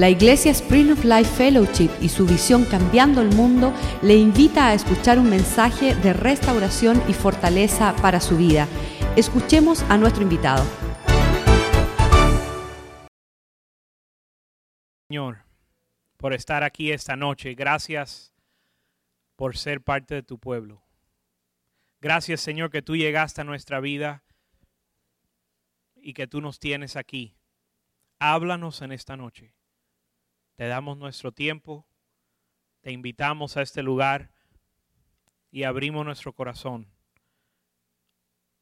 La Iglesia Spring of Life Fellowship y su visión Cambiando el Mundo le invita a escuchar un mensaje de restauración y fortaleza para su vida. Escuchemos a nuestro invitado. Señor, por estar aquí esta noche. Gracias por ser parte de tu pueblo. Gracias, Señor, que tú llegaste a nuestra vida y que tú nos tienes aquí. Háblanos en esta noche. Te damos nuestro tiempo, te invitamos a este lugar y abrimos nuestro corazón.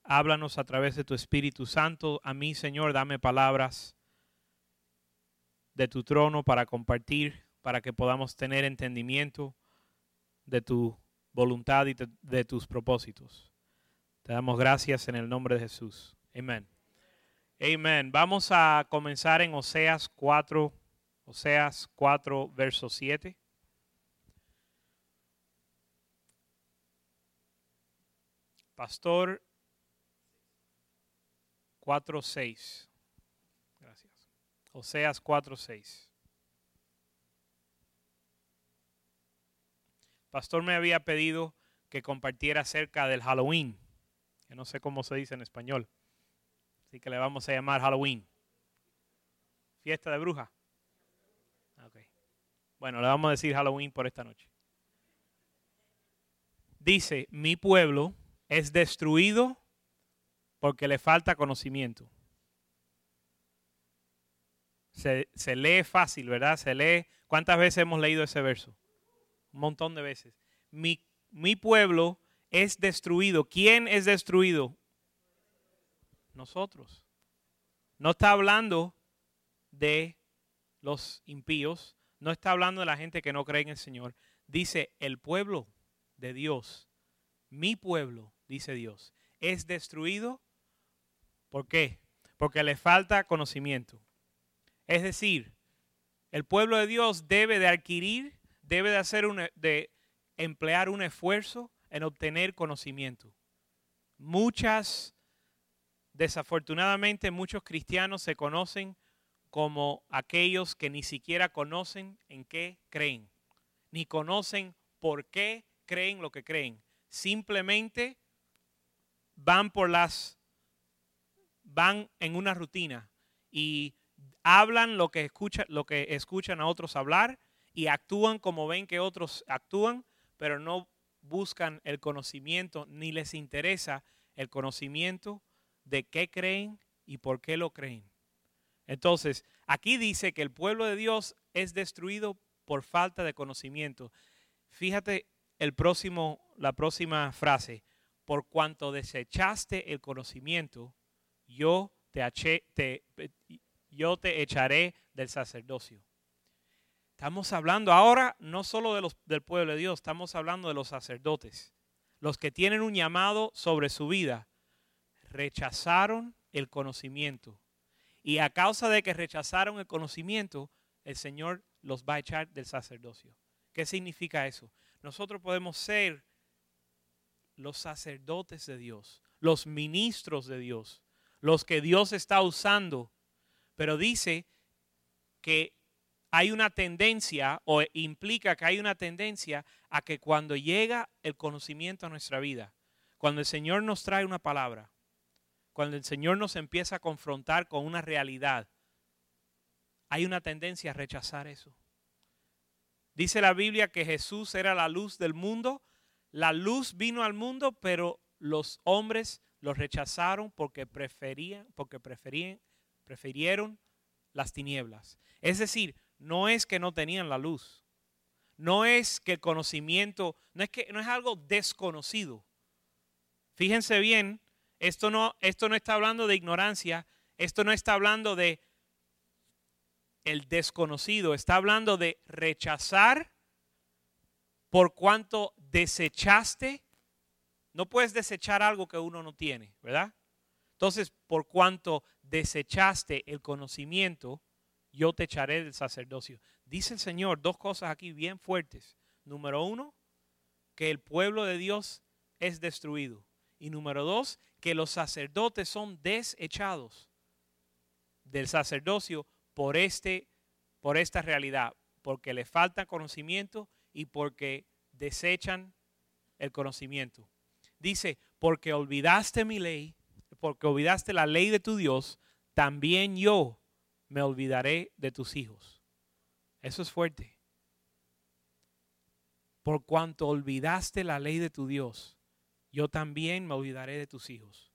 Háblanos a través de tu Espíritu Santo. A mí, Señor, dame palabras de tu trono para compartir, para que podamos tener entendimiento de tu voluntad y de, tus propósitos. Te damos gracias en el nombre de Jesús. Amén. Amén. Vamos a comenzar en Oseas 4 Oseas 4, verso 7. Pastor 4, 6. Gracias. Oseas 4, 6. Pastor me había pedido que compartiera acerca del Halloween, que no sé cómo se dice en español. Así que le vamos a llamar Halloween. Fiesta de bruja. Bueno, le vamos a decir Halloween por esta noche. Dice, mi pueblo es destruido porque le falta conocimiento. Se, se, lee fácil, ¿verdad? Se lee. ¿Cuántas veces hemos leído ese verso? Un montón de veces. Mi, mi pueblo es destruido. ¿Quién es destruido? Nosotros. No está hablando de los impíos, no está hablando de la gente que no cree en el Señor. Dice, el pueblo de Dios, mi pueblo, dice Dios, es destruido. ¿Por qué? Porque le falta conocimiento. Es decir, el pueblo de Dios debe de adquirir, debe de hacer un, de emplear un esfuerzo en obtener conocimiento. Muchas, desafortunadamente, muchos cristianos se conocen como aquellos que ni siquiera conocen en qué creen, ni conocen por qué creen lo que creen. Simplemente van por las, van en una rutina y hablan lo que, escuchan, lo que escuchan a otros hablar y actúan como ven que otros actúan, pero no buscan el conocimiento ni les interesa el conocimiento de qué creen y por qué lo creen. Entonces, aquí dice que el pueblo de Dios es destruido por falta de conocimiento. Fíjate el próximo, la próxima frase. Por cuanto desechaste el conocimiento, yo te, yo te echaré del sacerdocio. Estamos hablando ahora no solo de los, del pueblo de Dios, estamos hablando de los sacerdotes, los que tienen un llamado sobre su vida. Rechazaron el conocimiento y a causa de que rechazaron el conocimiento, el Señor los va a echar del sacerdocio. ¿Qué significa eso? Nosotros podemos ser los sacerdotes de Dios, los ministros de Dios, los que Dios está usando, pero dice que hay una tendencia o implica que hay una tendencia a que cuando llega el conocimiento a nuestra vida, cuando el Señor nos trae una palabra, cuando el Señor nos empieza a confrontar con una realidad, hay una tendencia a rechazar eso. Dice la Biblia que Jesús era la luz del mundo. La luz vino al mundo, pero los hombres lo rechazaron porque preferían, porque preferían, prefirieron las tinieblas. Es decir, no es que no tenían la luz. No es que el conocimiento, no es que no es algo desconocido. Fíjense bien esto no, esto no está hablando de ignorancia, esto no está hablando de el desconocido, está hablando de rechazar por cuanto desechaste. No puedes desechar algo que uno no tiene, ¿verdad? Entonces, por cuanto desechaste el conocimiento, yo te echaré del sacerdocio. Dice el Señor dos cosas aquí bien fuertes. Número uno, que el pueblo de Dios es destruido. Y número dos, que los sacerdotes son desechados del sacerdocio por este por esta realidad, porque le falta conocimiento y porque desechan el conocimiento. Dice, porque olvidaste mi ley, porque olvidaste la ley de tu Dios, también yo me olvidaré de tus hijos. Eso es fuerte. Por cuanto olvidaste la ley de tu Dios, yo también me olvidaré de tus hijos.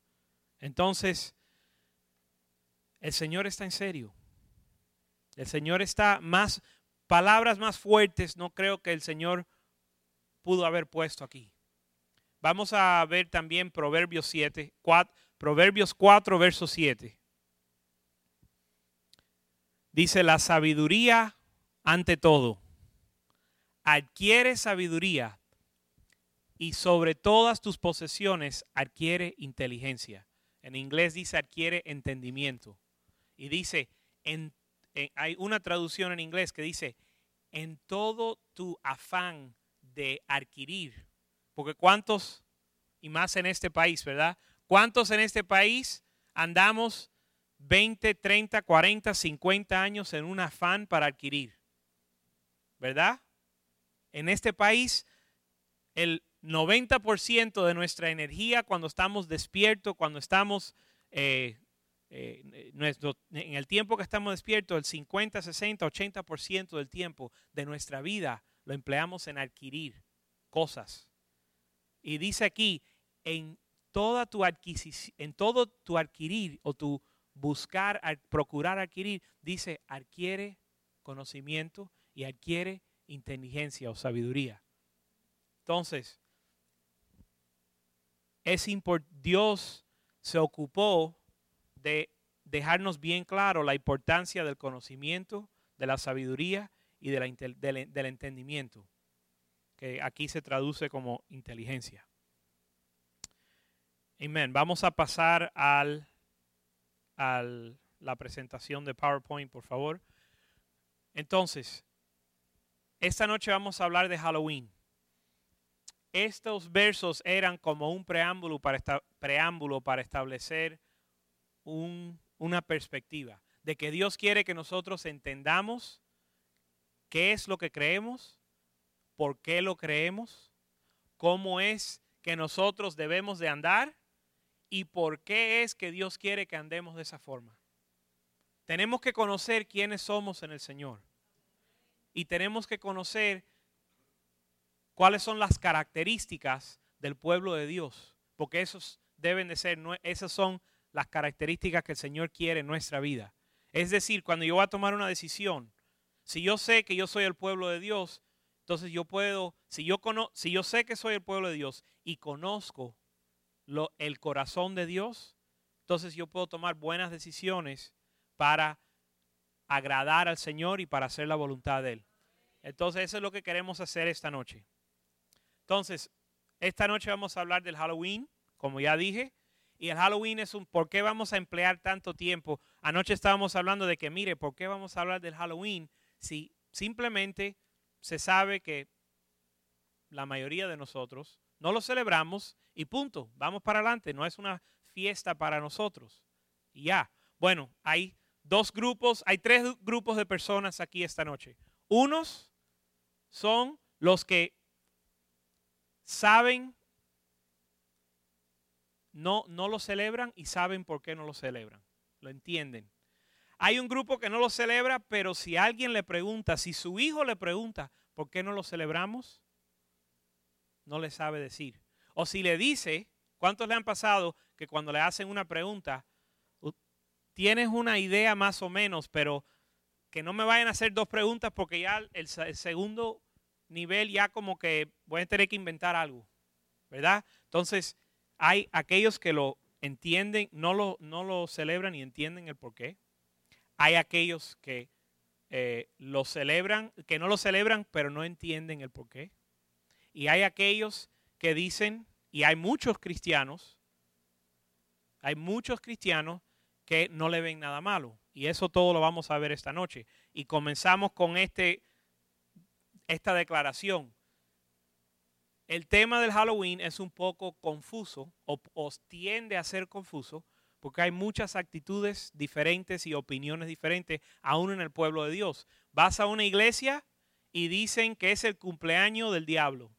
Entonces, el Señor está en serio. El Señor está más, palabras más fuertes, no creo que el Señor pudo haber puesto aquí. Vamos a ver también Proverbios 7, 4, Proverbios 4, verso 7. Dice, la sabiduría ante todo. Adquiere sabiduría y sobre todas tus posesiones adquiere inteligencia. En inglés dice adquiere entendimiento. Y dice, en, hay una traducción en inglés que dice, en todo tu afán de adquirir porque cuántos, y más en este país, ¿verdad? ¿Cuántos en este país andamos 20, 30, 40, 50 años en un afán para adquirir? ¿Verdad? En este país, el 90% de nuestra energía cuando estamos despiertos, cuando estamos eh, eh, en el tiempo que estamos despiertos, el 50, 60, 80% del tiempo de nuestra vida lo empleamos en adquirir cosas. Y dice aquí, en toda tu adquisición, en todo tu adquirir o tu buscar, procurar adquirir, dice, adquiere conocimiento y adquiere inteligencia o sabiduría. Entonces, es Dios se ocupó de dejarnos bien claro la importancia del conocimiento, de la sabiduría y del entendimiento que aquí se traduce como inteligencia. Amén. Vamos a pasar al, a la presentación de PowerPoint, por favor. Entonces, esta noche vamos a hablar de Halloween. Estos versos eran como un preámbulo para, preámbulo para establecer una perspectiva de que Dios quiere que nosotros entendamos qué es lo que creemos por qué lo creemos, cómo es que nosotros debemos de andar y por qué es que Dios quiere que andemos de esa forma. Tenemos que conocer quiénes somos en el Señor y tenemos que conocer cuáles son las características del pueblo de Dios, porque esos deben de ser, esas son las características que el Señor quiere en nuestra vida. Es decir, cuando yo voy a tomar una decisión, si yo sé que yo soy el pueblo de Dios, entonces yo puedo, si yo, si yo sé que soy el pueblo de Dios y conozco lo, el corazón de Dios, entonces yo puedo tomar buenas decisiones para agradar al Señor y para hacer la voluntad de Él. Entonces eso es lo que queremos hacer esta noche. Entonces, esta noche vamos a hablar del Halloween, como ya dije. Y el Halloween es un, ¿por qué vamos a emplear tanto tiempo? Anoche estábamos hablando de que, mire, ¿por qué vamos a hablar del Halloween si simplemente se sabe que la mayoría de nosotros no lo celebramos y punto, vamos para adelante, no es una fiesta para nosotros. Y ya, bueno, hay dos grupos, hay tres grupos de personas aquí esta noche. Unos son los que saben, no, no lo celebran y saben por qué no lo celebran, lo entienden. Hay un grupo que no lo celebra, pero si alguien le pregunta, si su hijo le pregunta, ¿por qué no lo celebramos? No le sabe decir. O si le dice, ¿cuántos le han pasado que cuando le hacen una pregunta, tienes una idea más o menos, pero que no me vayan a hacer dos preguntas porque ya el, segundo nivel ya como que voy a tener que inventar algo, ¿verdad? Entonces, hay aquellos que lo entienden, no lo, no lo celebran y entienden el por qué. Hay aquellos que eh, lo celebran, que no lo celebran, pero no entienden el por qué. Y hay aquellos que dicen, y hay muchos cristianos, hay muchos cristianos que no le ven nada malo. Y eso todo lo vamos a ver esta noche. Y comenzamos con este, esta declaración. El tema del Halloween es un poco confuso o, tiende a ser confuso porque hay muchas actitudes diferentes y opiniones diferentes aún en el pueblo de Dios. Vas a una iglesia y dicen que es el cumpleaños del diablo.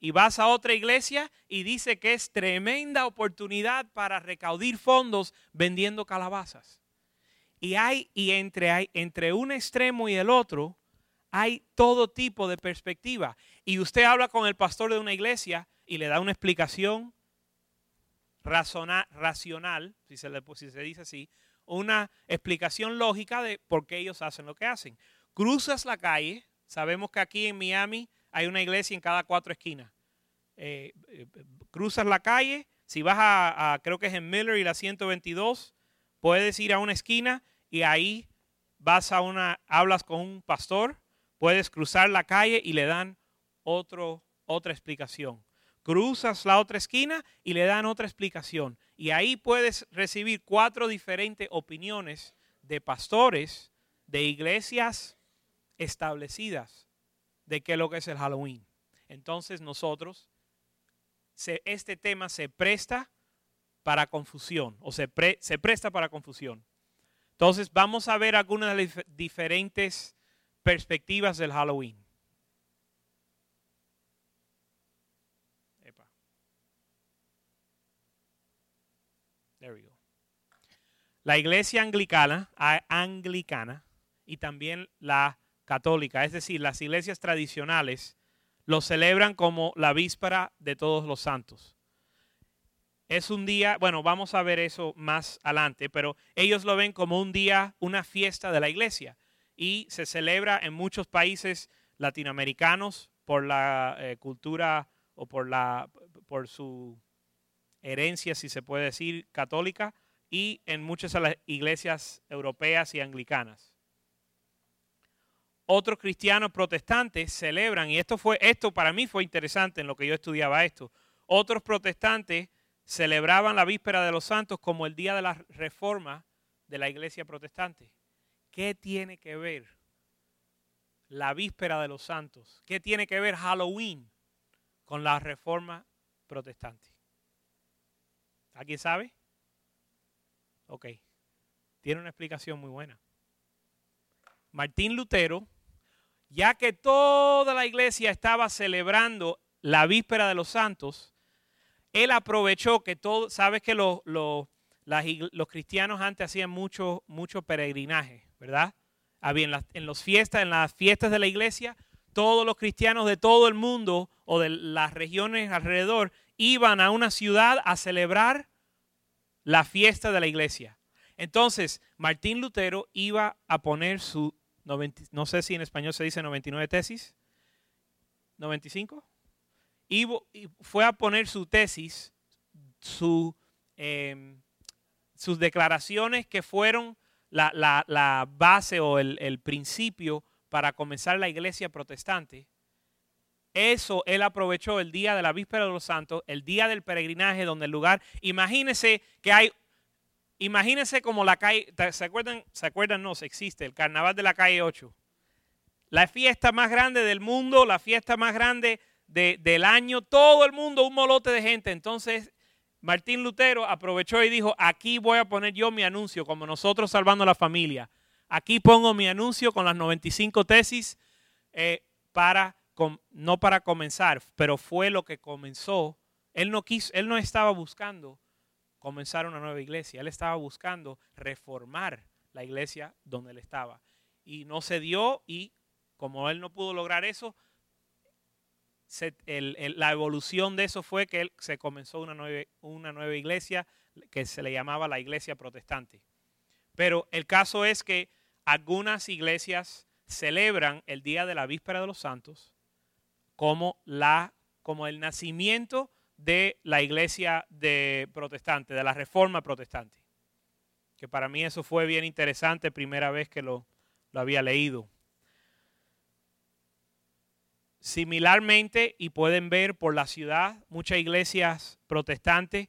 Y vas a otra iglesia y dice que es tremenda oportunidad para recaudir fondos vendiendo calabazas. Y hay y entre hay entre un extremo y el otro hay todo tipo de perspectiva. Y usted habla con el pastor de una iglesia y le da una explicación racional, si se, le, dice así, una explicación lógica de por qué ellos hacen lo que hacen. Cruzas la calle, sabemos que aquí en Miami hay una iglesia en cada cuatro esquinas. Eh, eh, cruzas la calle, si vas a, creo que es en Miller y la 122, puedes ir a una esquina y ahí vas a una, hablas con un pastor, puedes cruzar la calle y le dan otro, otra explicación cruzas la otra esquina y le dan otra explicación. Y ahí puedes recibir cuatro diferentes opiniones de pastores de iglesias establecidas de qué es lo que es el Halloween. Entonces nosotros, este tema se presta para confusión o se, se presta para confusión. Entonces vamos a ver algunas de las diferentes perspectivas del Halloween. La iglesia anglicana, anglicana y también la católica, es decir, las iglesias tradicionales, lo celebran como la víspera de todos los santos. Es un día, bueno, vamos a ver eso más adelante, pero ellos lo ven como un día, una fiesta de la iglesia y se celebra en muchos países latinoamericanos por la eh, cultura o por, la, por su herencia, si se puede decir, católica y en muchas de las iglesias europeas y anglicanas. Otros cristianos protestantes celebran, y esto, fue, esto para mí fue interesante en lo que yo estudiaba esto, otros protestantes celebraban la víspera de los santos como el día de la reforma de la iglesia protestante. ¿Qué tiene que ver la víspera de los santos? ¿Qué tiene que ver Halloween con la reforma protestante? ¿Alguien sabe? Ok, tiene una explicación muy buena. Martín Lutero, ya que toda la iglesia estaba celebrando la víspera de los santos, él aprovechó que todo, sabes que los, los, cristianos antes hacían mucho, mucho peregrinaje, ¿verdad? Había en, las, en fiestas, en las fiestas de la iglesia, todos los cristianos de todo el mundo o de las regiones alrededor iban a una ciudad a celebrar la fiesta de la iglesia. Entonces, Martín Lutero iba a poner su, no sé si en español se dice 99 tesis, 95, y fue a poner su tesis, su, em, sus declaraciones que fueron la, base o el, el principio para comenzar la iglesia protestante. Eso él aprovechó el día de la víspera de los santos, el día del peregrinaje, donde el lugar, imagínense que hay, imagínense como la calle, ¿se acuerdan? ¿Se acuerdan? No, existe el carnaval de la calle 8. La fiesta más grande del mundo, la fiesta más grande del año, todo el mundo, un molote de gente. Entonces, Martín Lutero aprovechó y dijo, aquí voy a poner yo mi anuncio, como nosotros salvando la familia. Aquí pongo mi anuncio con las 95 tesis eh, para no para comenzar, pero fue lo que comenzó. Él no quiso, él no estaba buscando comenzar una nueva iglesia, él estaba buscando reformar la iglesia donde él estaba. Y no se dio y como él no pudo lograr eso, la evolución de eso fue que se comenzó una nueva, una nueva iglesia que se le llamaba la iglesia protestante. Pero el caso es que algunas iglesias celebran el día de la víspera de los santos como, la, como el nacimiento de la iglesia de protestante, de la reforma protestante. Que para mí eso fue bien interesante, primera vez que lo, lo había leído. Similarmente, y pueden ver por la ciudad, muchas iglesias protestantes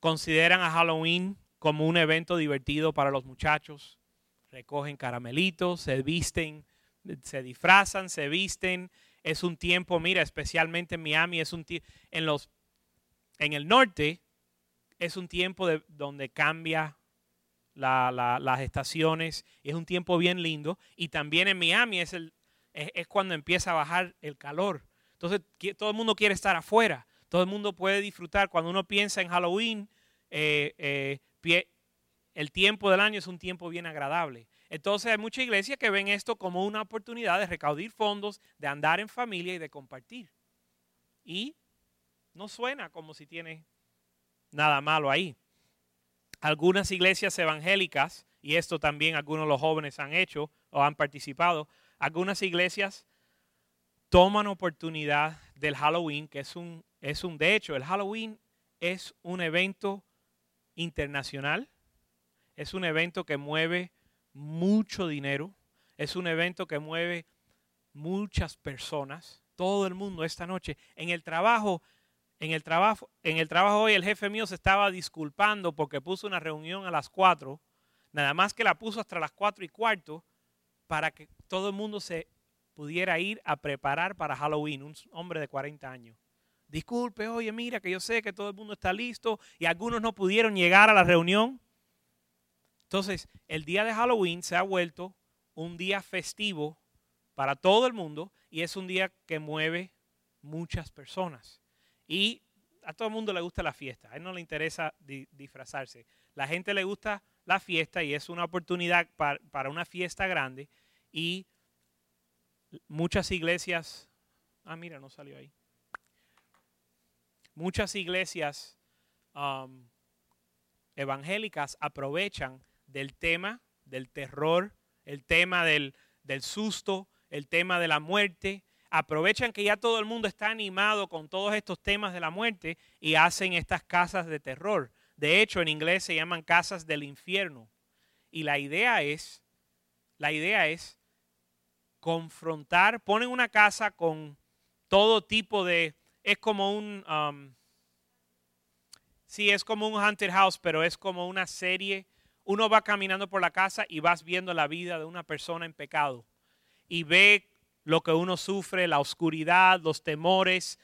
consideran a Halloween como un evento divertido para los muchachos. Recogen caramelitos, se visten, se disfrazan, se visten es un tiempo, mira, especialmente en Miami, es un en los en el norte es un tiempo de, donde cambia las estaciones, es un tiempo bien lindo. Y también en Miami es, el, es, cuando empieza a bajar el calor. Entonces todo el mundo quiere estar afuera, todo el mundo puede disfrutar. Cuando uno piensa en Halloween, eh, eh, el tiempo del año es un tiempo bien agradable. Entonces hay muchas iglesias que ven esto como una oportunidad de recaudar fondos, de andar en familia y de compartir. Y no suena como si tiene nada malo ahí. Algunas iglesias evangélicas, y esto también algunos de los jóvenes han hecho o han participado, algunas iglesias toman oportunidad del Halloween, que es un, es un, de hecho, el Halloween es un evento internacional, es un evento que mueve mucho dinero, es un evento que mueve muchas personas, todo el mundo esta noche. En el trabajo en el trabajo, en el trabajo hoy el jefe mío se estaba disculpando porque puso una reunión a las 4, nada más que la puso hasta las 4 y cuarto para que todo el mundo se pudiera ir a preparar para Halloween, un hombre de 40 años. Disculpe, oye, mira que yo sé que todo el mundo está listo y algunos no pudieron llegar a la reunión. Entonces, el día de Halloween se ha vuelto un día festivo para todo el mundo y es un día que mueve muchas personas. Y a todo el mundo le gusta la fiesta, a él no le interesa disfrazarse. La gente le gusta la fiesta y es una oportunidad para, una fiesta grande. Y muchas iglesias, ah, mira, no salió ahí. Muchas iglesias um, evangélicas aprovechan del tema del terror, el tema del, del susto, el tema de la muerte, aprovechan que ya todo el mundo está animado con todos estos temas de la muerte y hacen estas casas de terror. De hecho, en inglés se llaman casas del infierno. Y la idea es, la idea es confrontar, ponen una casa con todo tipo de, es como un, um, sí, es como un haunted house, pero es como una serie. Uno va caminando por la casa y vas viendo la vida de una persona en pecado y ve lo que uno sufre, la oscuridad, los temores,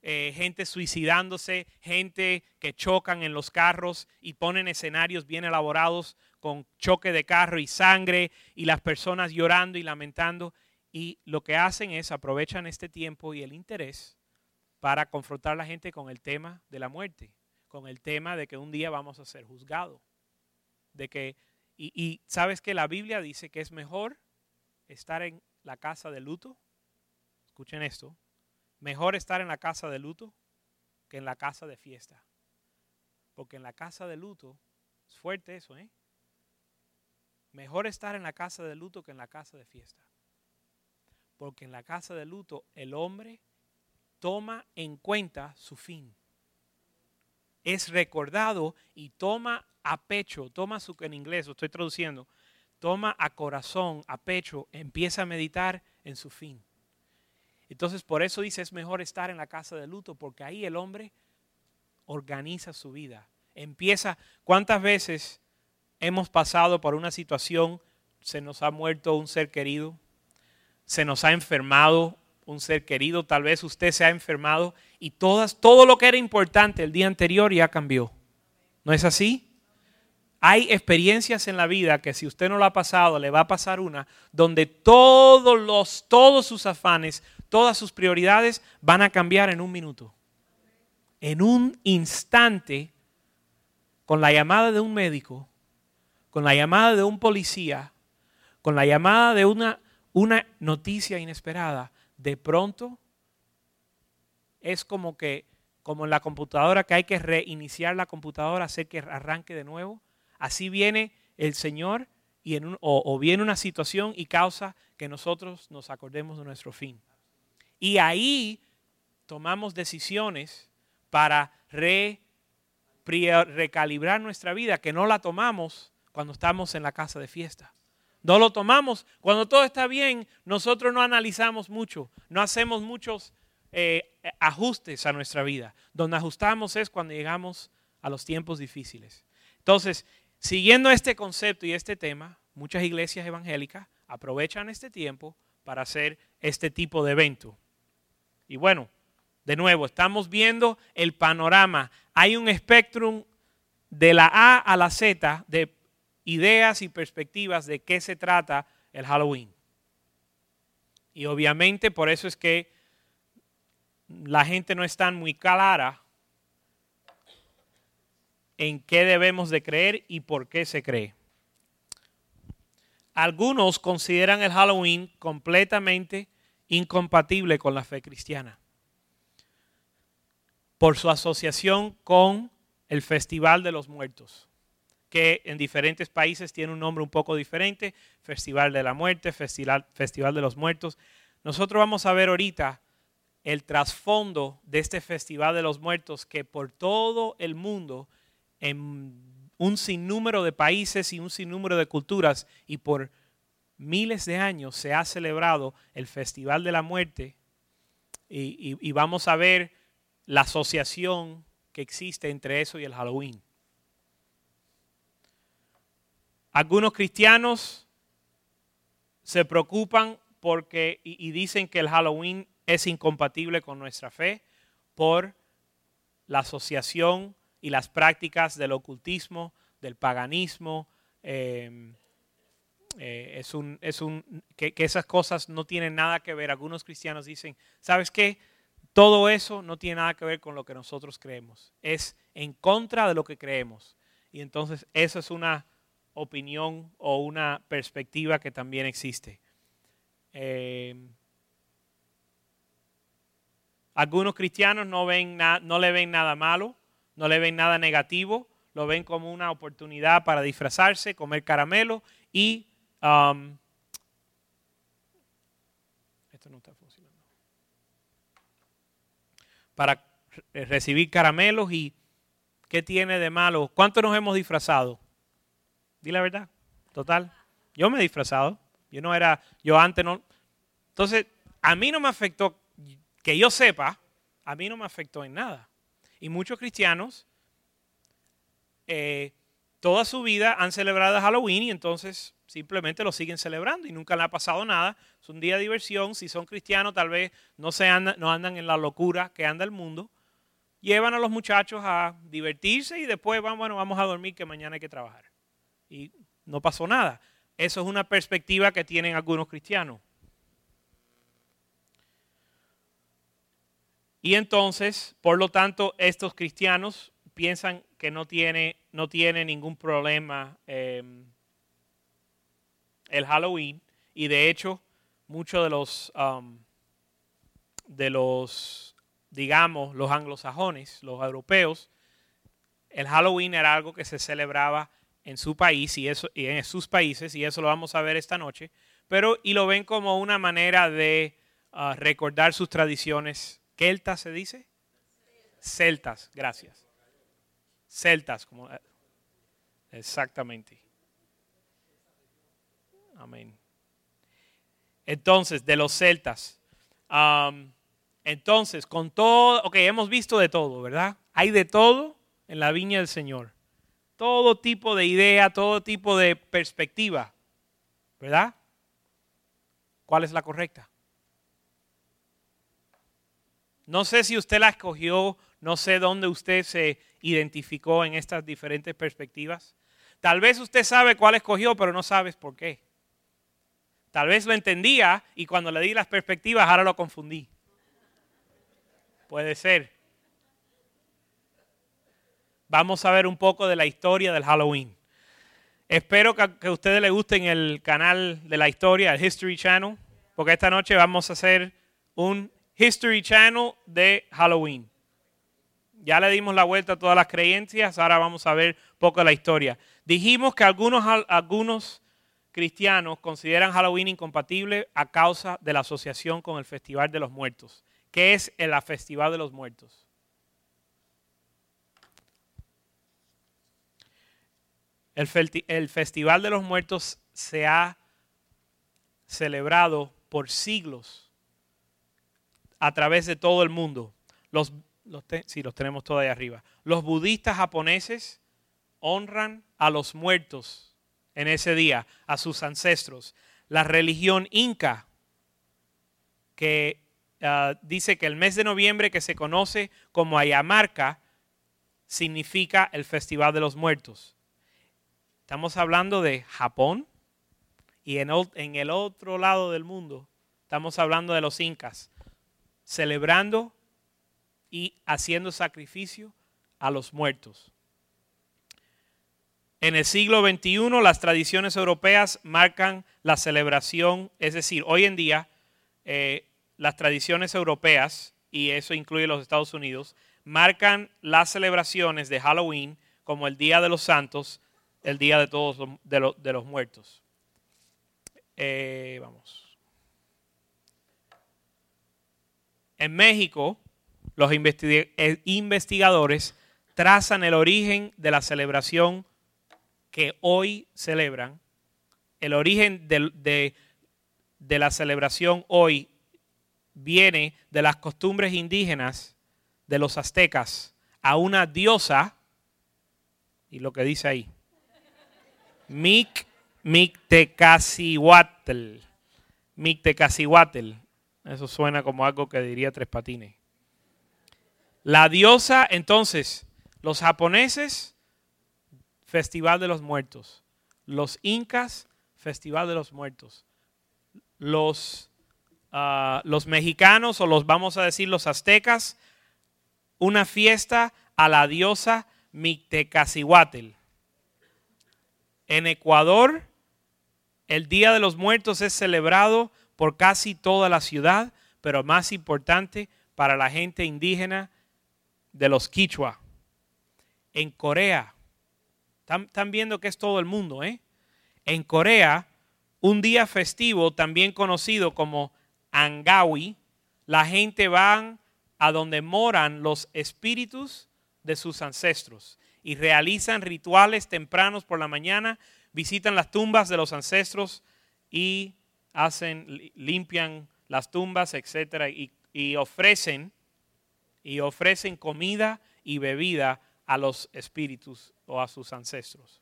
eh, gente suicidándose, gente que chocan en los carros y ponen escenarios bien elaborados con choque de carro y sangre y las personas llorando y lamentando. Y lo que hacen es aprovechan este tiempo y el interés para confrontar a la gente con el tema de la muerte, con el tema de que un día vamos a ser juzgados. De que, y, y sabes que la Biblia dice que es mejor estar en la casa de luto, escuchen esto, mejor estar en la casa de luto que en la casa de fiesta. Porque en la casa de luto, es fuerte eso, ¿eh? Mejor estar en la casa de luto que en la casa de fiesta. Porque en la casa de luto el hombre toma en cuenta su fin. Es recordado y toma a pecho, toma su, en inglés, lo estoy traduciendo, toma a corazón, a pecho, empieza a meditar en su fin. Entonces por eso dice es mejor estar en la casa de luto, porque ahí el hombre organiza su vida. Empieza, ¿cuántas veces hemos pasado por una situación, se nos ha muerto un ser querido, se nos ha enfermado un ser querido, tal vez usted se ha enfermado y todas, todo lo que era importante el día anterior ya cambió. ¿No es así? Hay experiencias en la vida que si usted no lo ha pasado, le va a pasar una, donde todos, los, todos sus afanes, todas sus prioridades van a cambiar en un minuto. En un instante, con la llamada de un médico, con la llamada de un policía, con la llamada de una, una noticia inesperada, de pronto es como que, como en la computadora que hay que reiniciar la computadora, hacer que arranque de nuevo Así viene el Señor y o, viene una situación y causa que nosotros nos acordemos de nuestro fin. Y ahí tomamos decisiones para recalibrar nuestra vida, que no la tomamos cuando estamos en la casa de fiesta. No lo tomamos cuando todo está bien. Nosotros no analizamos mucho, no hacemos muchos eh, ajustes a nuestra vida. Donde ajustamos es cuando llegamos a los tiempos difíciles. Entonces, Siguiendo este concepto y este tema, muchas iglesias evangélicas aprovechan este tiempo para hacer este tipo de evento. Y bueno, de nuevo, estamos viendo el panorama. Hay un espectro de la A a la Z de ideas y perspectivas de qué se trata el Halloween. Y obviamente por eso es que la gente no está muy clara en qué debemos de creer y por qué se cree. Algunos consideran el Halloween completamente incompatible con la fe cristiana por su asociación con el Festival de los Muertos, que en diferentes países tiene un nombre un poco diferente, Festival de la Muerte, Festival, Festival de los Muertos. Nosotros vamos a ver ahorita el trasfondo de este Festival de los Muertos que por todo el mundo, en un sinnúmero de países y un sinnúmero de culturas y por miles de años se ha celebrado el Festival de la Muerte y, y vamos a ver la asociación que existe entre eso y el Halloween. Algunos cristianos se preocupan porque y, dicen que el Halloween es incompatible con nuestra fe por la asociación y las prácticas del ocultismo, del paganismo. Em, eh, es un, es un, que, que, esas cosas no tienen nada que ver. Algunos cristianos dicen, ¿sabes qué? Todo eso no tiene nada que ver con lo que nosotros creemos. Es en contra de lo que creemos. Y entonces esa es una opinión o una perspectiva que también existe. Eh, algunos cristianos no, ven no le ven nada malo, no le ven nada negativo, lo ven como una oportunidad para disfrazarse, comer caramelo y... Um, esto no está funcionando. Para recibir caramelos y ¿qué tiene de malo? ¿Cuánto nos hemos disfrazado? Di la verdad, total. Yo me he disfrazado. Yo no era, yo antes no. Entonces, a mí no me afectó, que yo sepa, a mí no me afectó en nada. Y muchos cristianos, eh, toda su vida han celebrado Halloween y entonces simplemente lo siguen celebrando y nunca le ha pasado nada. Es un día de diversión. Si son cristianos, tal vez no, se andan, no andan en la locura que anda el mundo. Llevan a los muchachos a divertirse y después van, bueno, vamos a dormir que mañana hay que trabajar. Y no pasó nada. Eso es una perspectiva que tienen algunos cristianos. Y entonces, por lo tanto, estos cristianos piensan que no tiene, no tiene ningún problema em, el Halloween. Y de hecho, muchos de los, um, de los, digamos, los anglosajones, los europeos, el Halloween era algo que se celebraba en su país y, eso, y en sus países, y eso lo vamos a ver esta noche, pero y lo ven como una manera de ah, recordar sus tradiciones. ¿Celtas se dice? Celtas, gracias. Celtas, como eh, exactamente. Amén. Entonces, de los celtas. entonces, con todo, ok, hemos visto de todo, ¿verdad? Hay de todo en la viña del Señor todo tipo de idea, todo tipo de perspectiva, ¿verdad? ¿Cuál es la correcta? No sé si usted la escogió, no sé dónde usted se identificó en estas diferentes perspectivas. Tal vez usted sabe cuál escogió, pero no sabes por qué. Tal vez lo entendía y cuando le di las perspectivas ahora lo confundí. Puede ser vamos a ver un poco de la historia del Halloween. Espero que, a ustedes les guste el canal de la historia, el History Channel, porque esta noche vamos a hacer un History Channel de Halloween. Ya le dimos la vuelta a todas las creencias, ahora vamos a ver un poco de la historia. Dijimos que algunos, algunos cristianos consideran Halloween incompatible a causa de la asociación con el Festival de los Muertos. ¿Qué es el Festival de los Muertos? El, Festival de los Muertos se ha celebrado por siglos a través de todo el mundo. Los, los sí, los tenemos todos ahí arriba. Los budistas japoneses honran a los muertos en ese día, a sus ancestros. La religión inca, que ah, dice que el mes de noviembre, que se conoce como Ayamarca, significa el Festival de los Muertos. Estamos hablando de Japón y en, el otro lado del mundo estamos hablando de los incas, celebrando y haciendo sacrificio a los muertos. En el siglo XXI las tradiciones europeas marcan la celebración, es decir, hoy en día eh, las tradiciones europeas, y eso incluye los Estados Unidos, marcan las celebraciones de Halloween como el Día de los Santos, el Día de todos de, los muertos. Eh, vamos. En México, los eh, investigadores trazan el origen de la celebración que hoy celebran. El origen de, de la celebración hoy viene de las costumbres indígenas de los aztecas a una diosa, y lo que dice ahí, Mic Mictecacihuatl. Mictecacihuatl. Eso suena como algo que diría Tres Patines. La diosa, entonces, los japoneses, Festival de los Muertos. Los incas, Festival de los Muertos. Los, ah, los mexicanos, o los vamos a decir los aztecas, una fiesta a la diosa Mictecacihuatl. En Ecuador, el Día de los Muertos es celebrado por casi toda la ciudad, pero más importante para la gente indígena de los Quichua. En Corea, están, viendo que es todo el mundo, ¿eh? En Corea, un día festivo, también conocido como Angawi, la gente va a donde moran los espíritus de sus ancestros y realizan rituales tempranos por la mañana, visitan las tumbas de los ancestros y hacen, limpian las tumbas, etcétera, y, y ofrecen y ofrecen comida y bebida a los espíritus o a sus ancestros.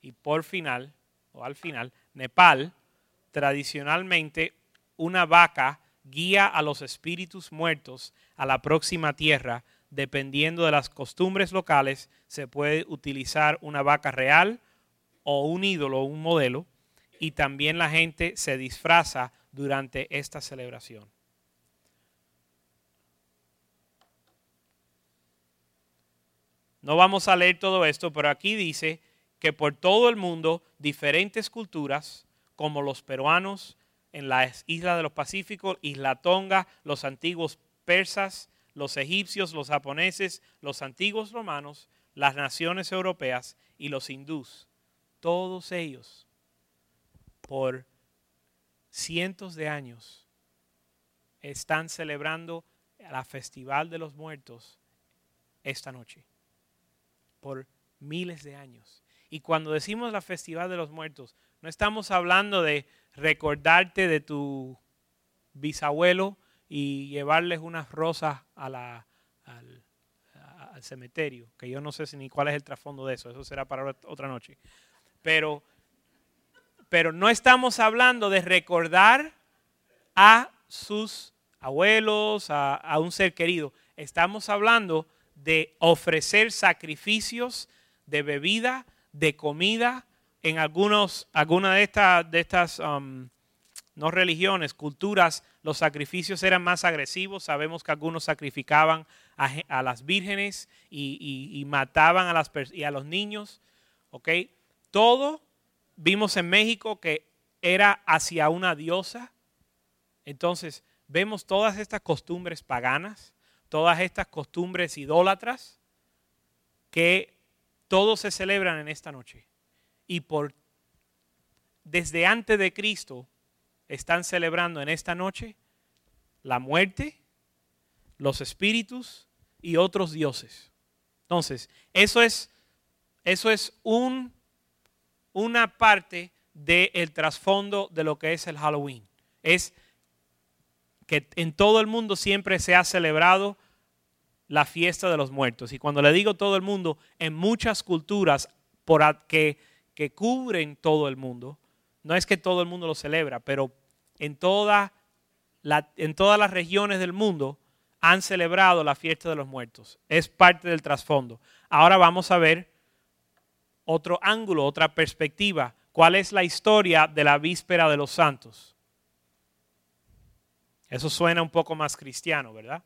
Y por final, o al final, Nepal, tradicionalmente una vaca guía a los espíritus muertos a la próxima tierra. Dependiendo de las costumbres locales, se puede utilizar una vaca real o un ídolo, un modelo, y también la gente se disfraza durante esta celebración. No vamos a leer todo esto, pero aquí dice que por todo el mundo diferentes culturas, como los peruanos, en las islas de los Pacíficos, Isla Tonga, los antiguos persas, los egipcios, los japoneses, los antiguos romanos, las naciones europeas y los hindús. Todos ellos, por cientos de años, están celebrando la Festival de los Muertos esta noche. Por miles de años. Y cuando decimos la Festival de los Muertos, no estamos hablando de recordarte de tu bisabuelo y llevarles unas rosas a la, al, cementerio, que yo no sé ni cuál es el trasfondo de eso, eso será para otra noche. Pero, pero no estamos hablando de recordar a sus abuelos, a, a un ser querido. Estamos hablando de ofrecer sacrificios de bebida, de comida, en algunos, algunas de estas, de estas um, no religiones, culturas, los sacrificios eran más agresivos. Sabemos que algunos sacrificaban a, las vírgenes y, mataban a, las, y a los niños. Todo vimos en México que era hacia una diosa. Entonces, vemos todas estas costumbres paganas, todas estas costumbres idólatras que todos se celebran en esta noche y por desde antes de Cristo están celebrando en esta noche la muerte, los espíritus y otros dioses. Entonces, eso es, eso es un, una parte del trasfondo de lo que es el Halloween. Es que en todo el mundo siempre se ha celebrado la fiesta de los muertos. Y cuando le digo todo el mundo, en muchas culturas por que que cubren todo el mundo. No es que todo el mundo lo celebra, pero en, todas las regiones del mundo han celebrado la fiesta de los muertos. Es parte del trasfondo. Ahora vamos a ver otro ángulo, otra perspectiva. ¿Cuál es la historia de la víspera de los santos? Eso suena un poco más cristiano, ¿verdad?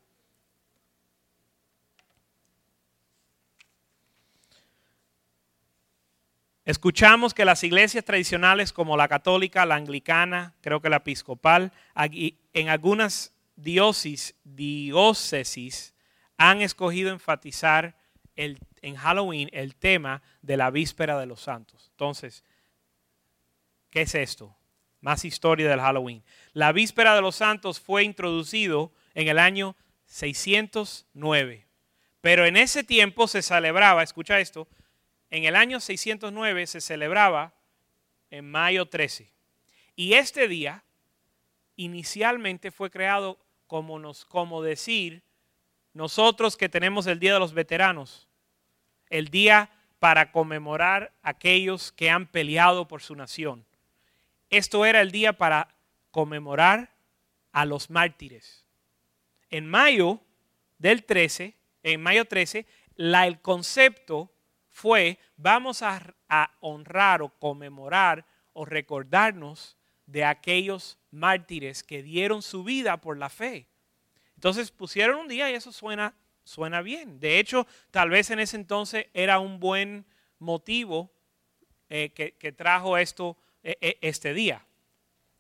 Escuchamos que las iglesias tradicionales como la católica, la anglicana, creo que la episcopal, en algunas diócesis, han escogido enfatizar el, en Halloween el tema de la víspera de los santos. Entonces, ¿qué es esto? Más historia del Halloween. La víspera de los santos fue introducido en el año 609. Pero en ese tiempo se celebraba, escucha esto, en el año 609 se celebraba en mayo 13. Y este día inicialmente fue creado como, nos, como decir nosotros que tenemos el Día de los Veteranos, el día para conmemorar a aquellos que han peleado por su nación. Esto era el día para conmemorar a los mártires. En mayo del 13, en mayo 13, la, el concepto fue, vamos a, honrar o conmemorar o recordarnos de aquellos mártires que dieron su vida por la fe. Entonces pusieron un día y eso suena, suena bien. De hecho, tal vez en ese entonces era un buen motivo eh, que, trajo esto e, e, este día.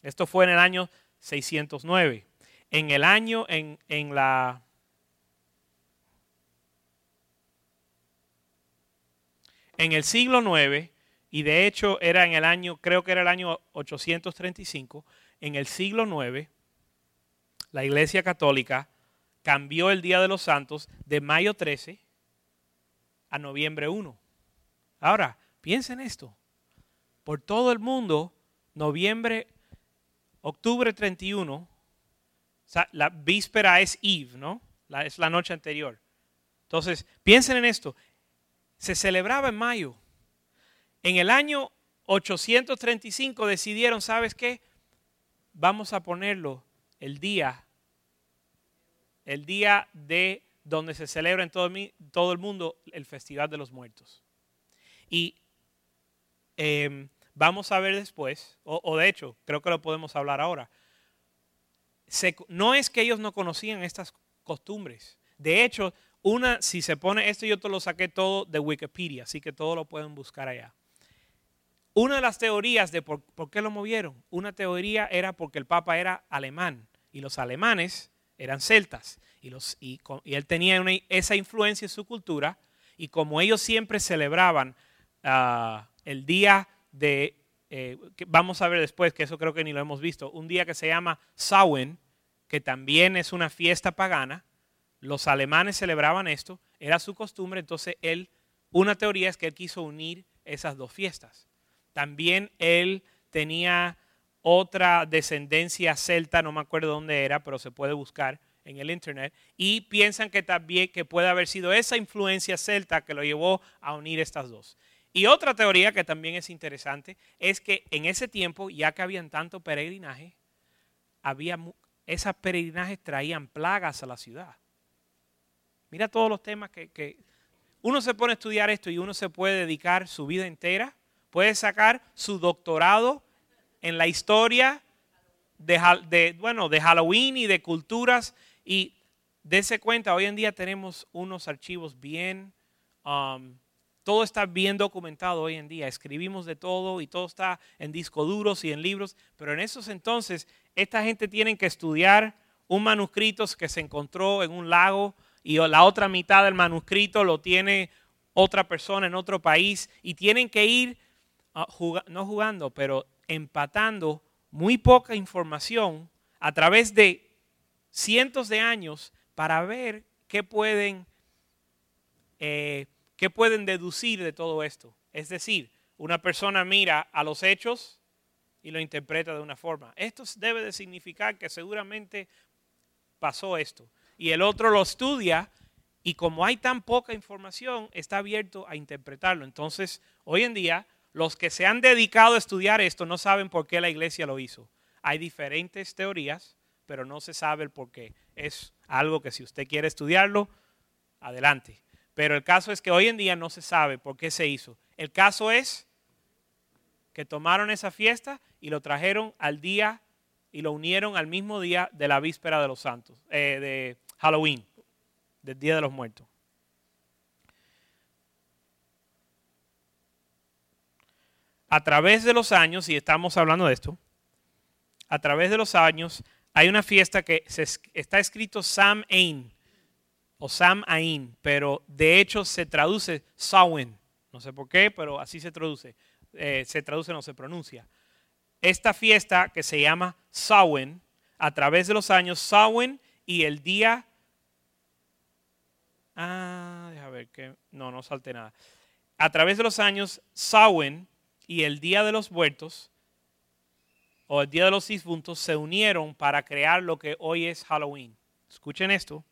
Esto fue en el año 609. En el año, en, en la en el siglo IX, y de hecho era en el año, creo que era el año 835, en el siglo IX, la Iglesia Católica cambió el Día de los Santos de mayo 13 a noviembre 1. Ahora, piensen esto. Por todo el mundo, noviembre, octubre 31, o sea, la víspera es Eve, ¿no? es la noche anterior. Entonces, piensen en esto se celebraba en mayo. En el año 835 decidieron, ¿sabes qué? Vamos a ponerlo el día, el día de donde se celebra en todo, el mundo el Festival de los Muertos. Y em, vamos a ver después, o, de hecho, creo que lo podemos hablar ahora. no es que ellos no conocían estas costumbres. De hecho, una, si se pone esto, yo te lo saqué todo de Wikipedia, así que todo lo pueden buscar allá. Una de las teorías de por, qué lo movieron, una teoría era porque el Papa era alemán y los alemanes eran celtas y, los, y, él tenía esa influencia en su cultura y como ellos siempre celebraban ah, el día de, eh, vamos a ver después, que eso creo que ni lo hemos visto, un día que se llama Samhain, que también es una fiesta pagana, los alemanes celebraban esto, era su costumbre, entonces él, una teoría es que él quiso unir esas dos fiestas. También él tenía otra descendencia celta, no me acuerdo dónde era, pero se puede buscar en el internet, y piensan que también que puede haber sido esa influencia celta que lo llevó a unir estas dos. Y otra teoría que también es interesante es que en ese tiempo, ya que habían tanto peregrinaje, había, esas peregrinajes traían plagas a la ciudad. Mira todos los temas que, uno se pone a estudiar esto y uno se puede dedicar su vida entera, puede sacar su doctorado en la historia de, bueno, de Halloween y de culturas. Y dése cuenta, hoy en día tenemos unos archivos bien, um, todo está bien documentado hoy en día, escribimos de todo y todo está en discos duros y en libros, pero en esos entonces esta gente tiene que estudiar un manuscrito que se encontró en un lago y la otra mitad del manuscrito lo tiene otra persona en otro país y tienen que ir, ah, no jugando, pero empatando muy poca información a través de cientos de años para ver qué pueden, eh, qué pueden deducir de todo esto. Es decir, una persona mira a los hechos y lo interpreta de una forma. Esto debe de significar que seguramente pasó esto y el otro lo estudia y como hay tan poca información, está abierto a interpretarlo. Entonces, hoy en día, los que se han dedicado a estudiar esto no saben por qué la iglesia lo hizo. Hay diferentes teorías, pero no se sabe el por qué. Es algo que si usted quiere estudiarlo, adelante. Pero el caso es que hoy en día no se sabe por qué se hizo. El caso es que tomaron esa fiesta y lo trajeron al día y lo unieron al mismo día de la víspera de los santos, eh, de Halloween, del Día de los Muertos. A través de los años, y estamos hablando de esto, a través de los años hay una fiesta que está escrito Sam Ain o Sam Ain, pero de hecho se traduce Samhain. No sé por qué, pero así se traduce. Eh, se traduce, no se pronuncia. Esta fiesta que se llama Samhain, a través de los años, Samhain y el día... Ah, déjame ver que... No, no salte nada. A través de los años, Samhain y el Día de los Muertos o el Día de los Difuntos se unieron para crear lo que hoy es Halloween. Escuchen esto.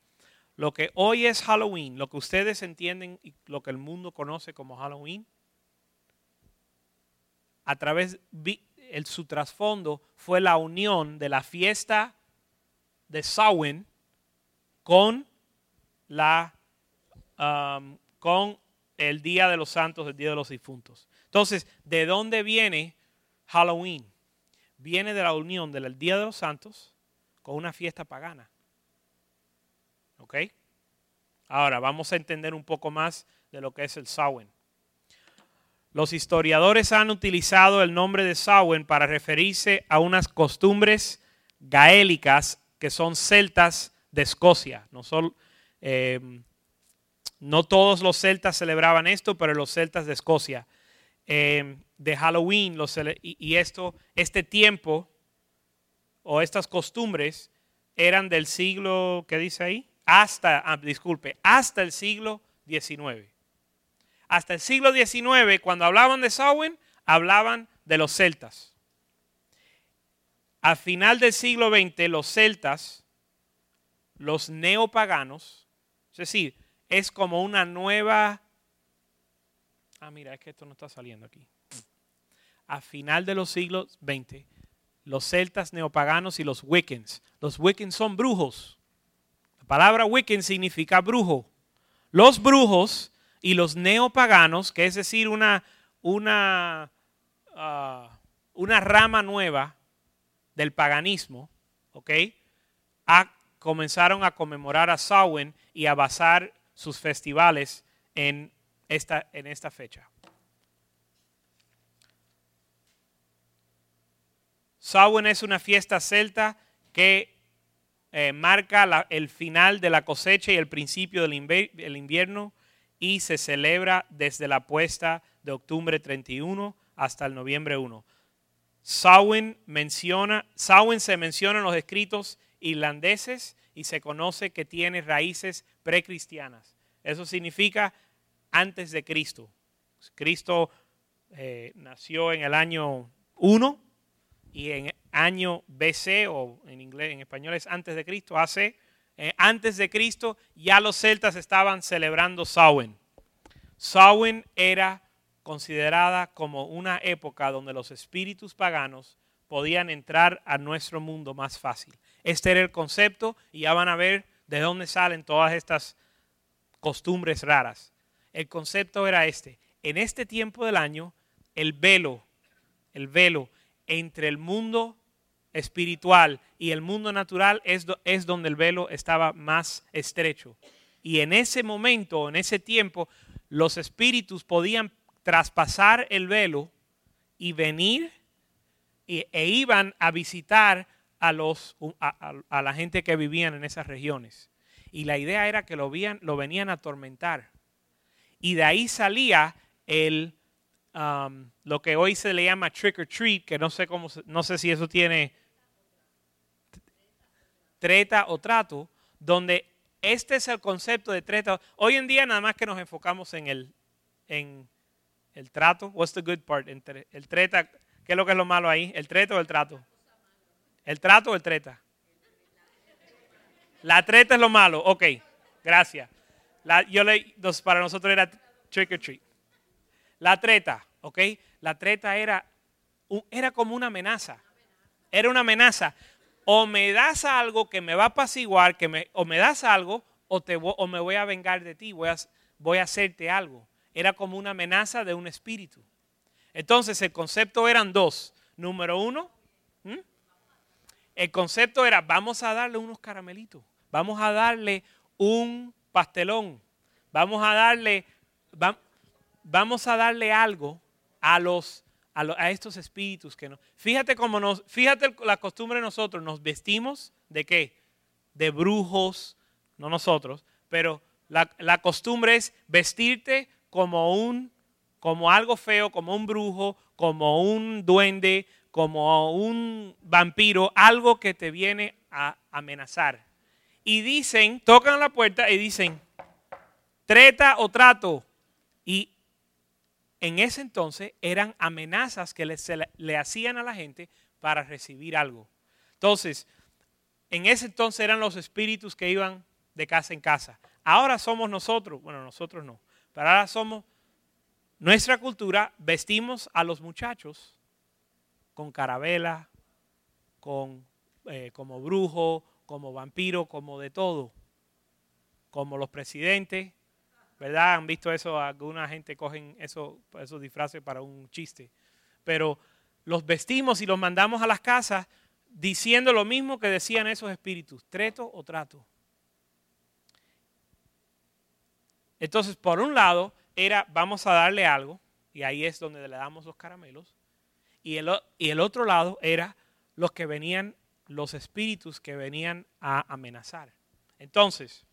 Lo que hoy es Halloween, lo que ustedes entienden y lo que el mundo conoce como Halloween, a través el, su trasfondo fue la unión de la fiesta de Samhain con la um, con el Día de los Santos, el Día de los Difuntos. Entonces, ¿de dónde viene Halloween? Viene de la unión del Día de los Santos con una fiesta pagana. ¿Ok? Ahora vamos a entender un poco más de lo que es el Samhain. Los historiadores han utilizado el nombre de Samhain para referirse a unas costumbres gaélicas que son celtas de Escocia. No, eh, no todos los celtas celebraban esto, pero los celtas de Escocia. Em, de Halloween y, esto, este tiempo o estas costumbres eran del siglo, ¿qué dice ahí? Hasta, ah, disculpe, hasta el siglo XIX. Hasta el siglo XIX, cuando hablaban de Samhain, hablaban de los celtas. Al final del siglo XX, los celtas, los neopaganos, es decir, es como una nueva ah, mira, es que esto no está saliendo aquí. A final de los siglos XX, los celtas neopaganos y los Wiccans. Los Wiccans son brujos. La palabra Wiccan significa brujo. Los brujos y los neopaganos, que es decir, una, una, ah, una rama nueva del paganismo, ¿ok? comenzaron a conmemorar a Samhain y a basar sus festivales en esta, en esta fecha. Samhain es una fiesta celta que eh, marca el final de la cosecha y el principio del invierno y se celebra desde la puesta de octubre 31 hasta el noviembre 1. Samhain, menciona, se menciona en los escritos irlandeses y se conoce que tiene raíces precristianas. Eso significa antes de Cristo. Cristo eh, nació en el año 1 y en año BC o en inglés, en español es antes de Cristo, AC. Eh, antes de Cristo ya los celtas estaban celebrando Samhain. Samhain era considerada como una época donde los espíritus paganos podían entrar a nuestro mundo más fácil. Este era el concepto y ya van a ver de dónde salen todas estas costumbres raras. El concepto era este. En este tiempo del año, el velo, el velo entre el mundo espiritual y el mundo natural es, es donde el velo estaba más estrecho. Y en ese momento, en ese tiempo, los espíritus podían traspasar el velo y venir e iban a visitar a, los, a, la gente que vivían en esas regiones. Y la idea era que lo, lo venían a atormentar y de ahí salía el, um, lo que hoy se le llama trick or treat, que no sé, cómo, no sé si eso tiene treta o trato, donde este es el concepto de treta. Hoy en día nada más que nos enfocamos en el, en el trato. What's the good part? El treta, ¿qué es lo que es lo malo ahí? ¿El treta o el trato? ¿El trato o el treta? La treta es lo malo. Ok, gracias yo le, para nosotros era trick or treat. La treta, ¿ok? La treta era, era como una amenaza. Era una amenaza. o me das algo que me va a apaciguar, que me, o me das algo, o, te, o me voy a vengar de ti, voy a, voy a hacerte algo. Era como una amenaza de un espíritu. Entonces el concepto eran dos. Número uno, el concepto era vamos a darle unos caramelitos, vamos a darle un pastelón, vamos a darle, vamos a darle algo a los a, estos espíritus que no. Fíjate cómo nos, fíjate la costumbre de nosotros, nos vestimos de qué? De brujos, no nosotros, pero la, la costumbre es vestirte como un, como algo feo, como un brujo, como un duende, como un vampiro, algo que te viene a amenazar. Y dicen, tocan la puerta y dicen, treta o trato. Y en ese entonces eran amenazas que le, le, hacían a la gente para recibir algo. Entonces, en ese entonces eran los espíritus que iban de casa en casa. Ahora somos nosotros, bueno, nosotros no, pero ahora somos nuestra cultura, vestimos a los muchachos con carabela, con, eh, como brujo, como vampiro, como de todo, como los presidentes, ¿verdad? Han visto eso, alguna gente cogen eso, esos disfraces para un chiste. Pero los vestimos y los mandamos a las casas diciendo lo mismo que decían esos espíritus, treto o trato. Entonces, por un lado, era vamos a darle algo, y ahí es donde le damos los caramelos, y el, otro lado era los que venían, los espíritus que venían a amenazar. Entonces,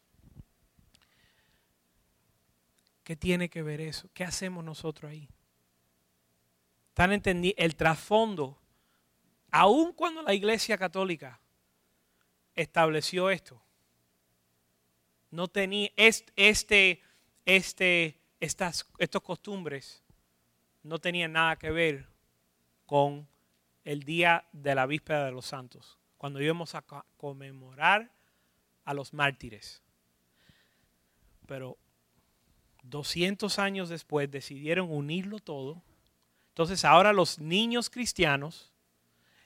¿Qué tiene que ver eso? ¿Qué hacemos nosotros ahí? ¿Están entendiendo? El trasfondo, aun cuando la Iglesia Católica estableció esto, no tenía este, estas, estos costumbres no tenían nada que ver con el día de la víspera de los santos, cuando íbamos a conmemorar a los mártires. Pero 200 años después decidieron unirlo todo. Entonces ahora los niños cristianos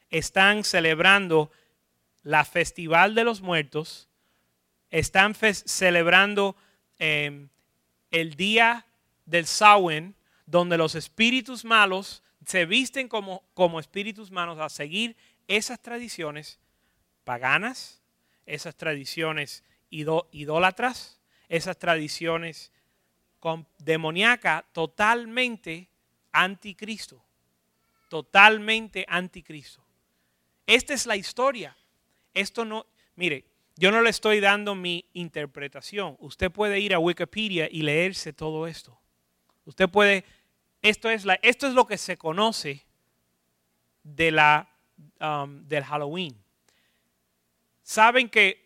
están celebrando la festival de los muertos, están celebrando em, el día del Samhain, donde los espíritus malos se visten como, como espíritus malos a seguir esas tradiciones paganas, esas tradiciones idólatras, esas tradiciones demoníaca totalmente anticristo. Totalmente anticristo. Esta es la historia. Esto no, mire, yo no le estoy dando mi interpretación. Usted puede ir a Wikipedia y leerse todo esto. Usted puede, esto es, la, esto es lo que se conoce de la, um, del Halloween. Saben que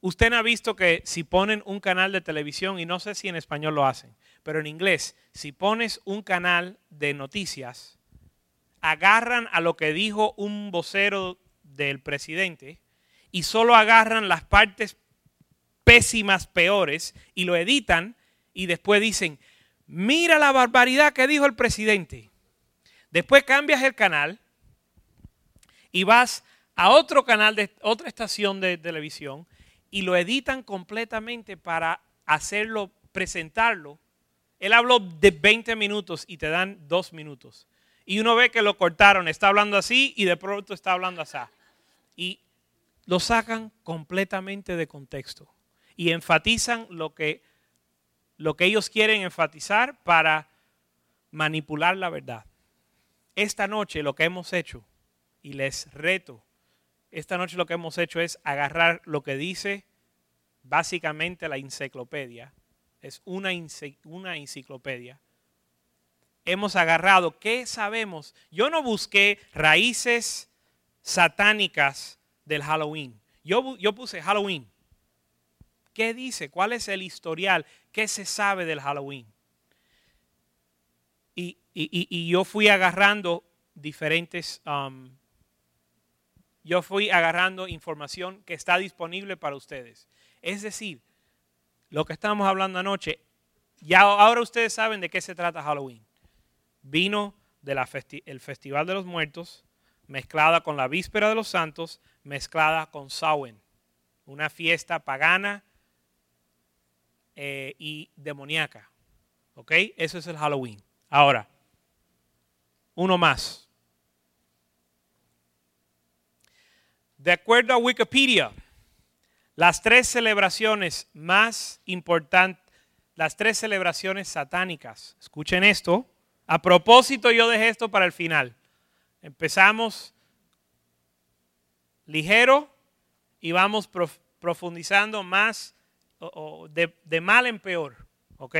Usted ha visto que si ponen un canal de televisión, y no sé si en español lo hacen, pero en inglés, si pones un canal de noticias, agarran a lo que dijo un vocero del presidente y solo agarran las partes pésimas, peores, y lo editan y después dicen, mira la barbaridad que dijo el presidente. Después cambias el canal y vas a otro canal de otra estación de televisión y lo editan completamente para hacerlo, presentarlo. Él habló de 20 minutos y te dan dos minutos. Y uno ve que lo cortaron, está hablando así y de pronto está hablando así. Y lo sacan completamente de contexto y enfatizan lo que, lo que ellos quieren enfatizar para manipular la verdad. Esta noche lo que hemos hecho, y les reto esta noche lo que hemos hecho es agarrar lo que dice básicamente la enciclopedia. Es una, una enciclopedia. Hemos agarrado, ¿qué sabemos? Yo no busqué raíces satánicas del Halloween. Yo, yo puse Halloween. ¿Qué dice? ¿Cuál es el historial? ¿Qué se sabe del Halloween? Y, y, yo fui agarrando diferentes um, yo fui agarrando información que está disponible para ustedes. Es decir, lo que estábamos hablando anoche, ya ahora ustedes saben de qué se trata Halloween. Vino del Festival de los Muertos, mezclada con la víspera de los santos, mezclada con Samhain, una fiesta pagana eh, y demoníaca. ¿Ok? Eso es el Halloween. Ahora, uno más. De acuerdo a Wikipedia, las tres celebraciones más importantes, las tres celebraciones satánicas, escuchen esto, a propósito yo dejé esto para el final. Empezamos ligero y vamos profundizando más de, de mal en peor, ¿ok?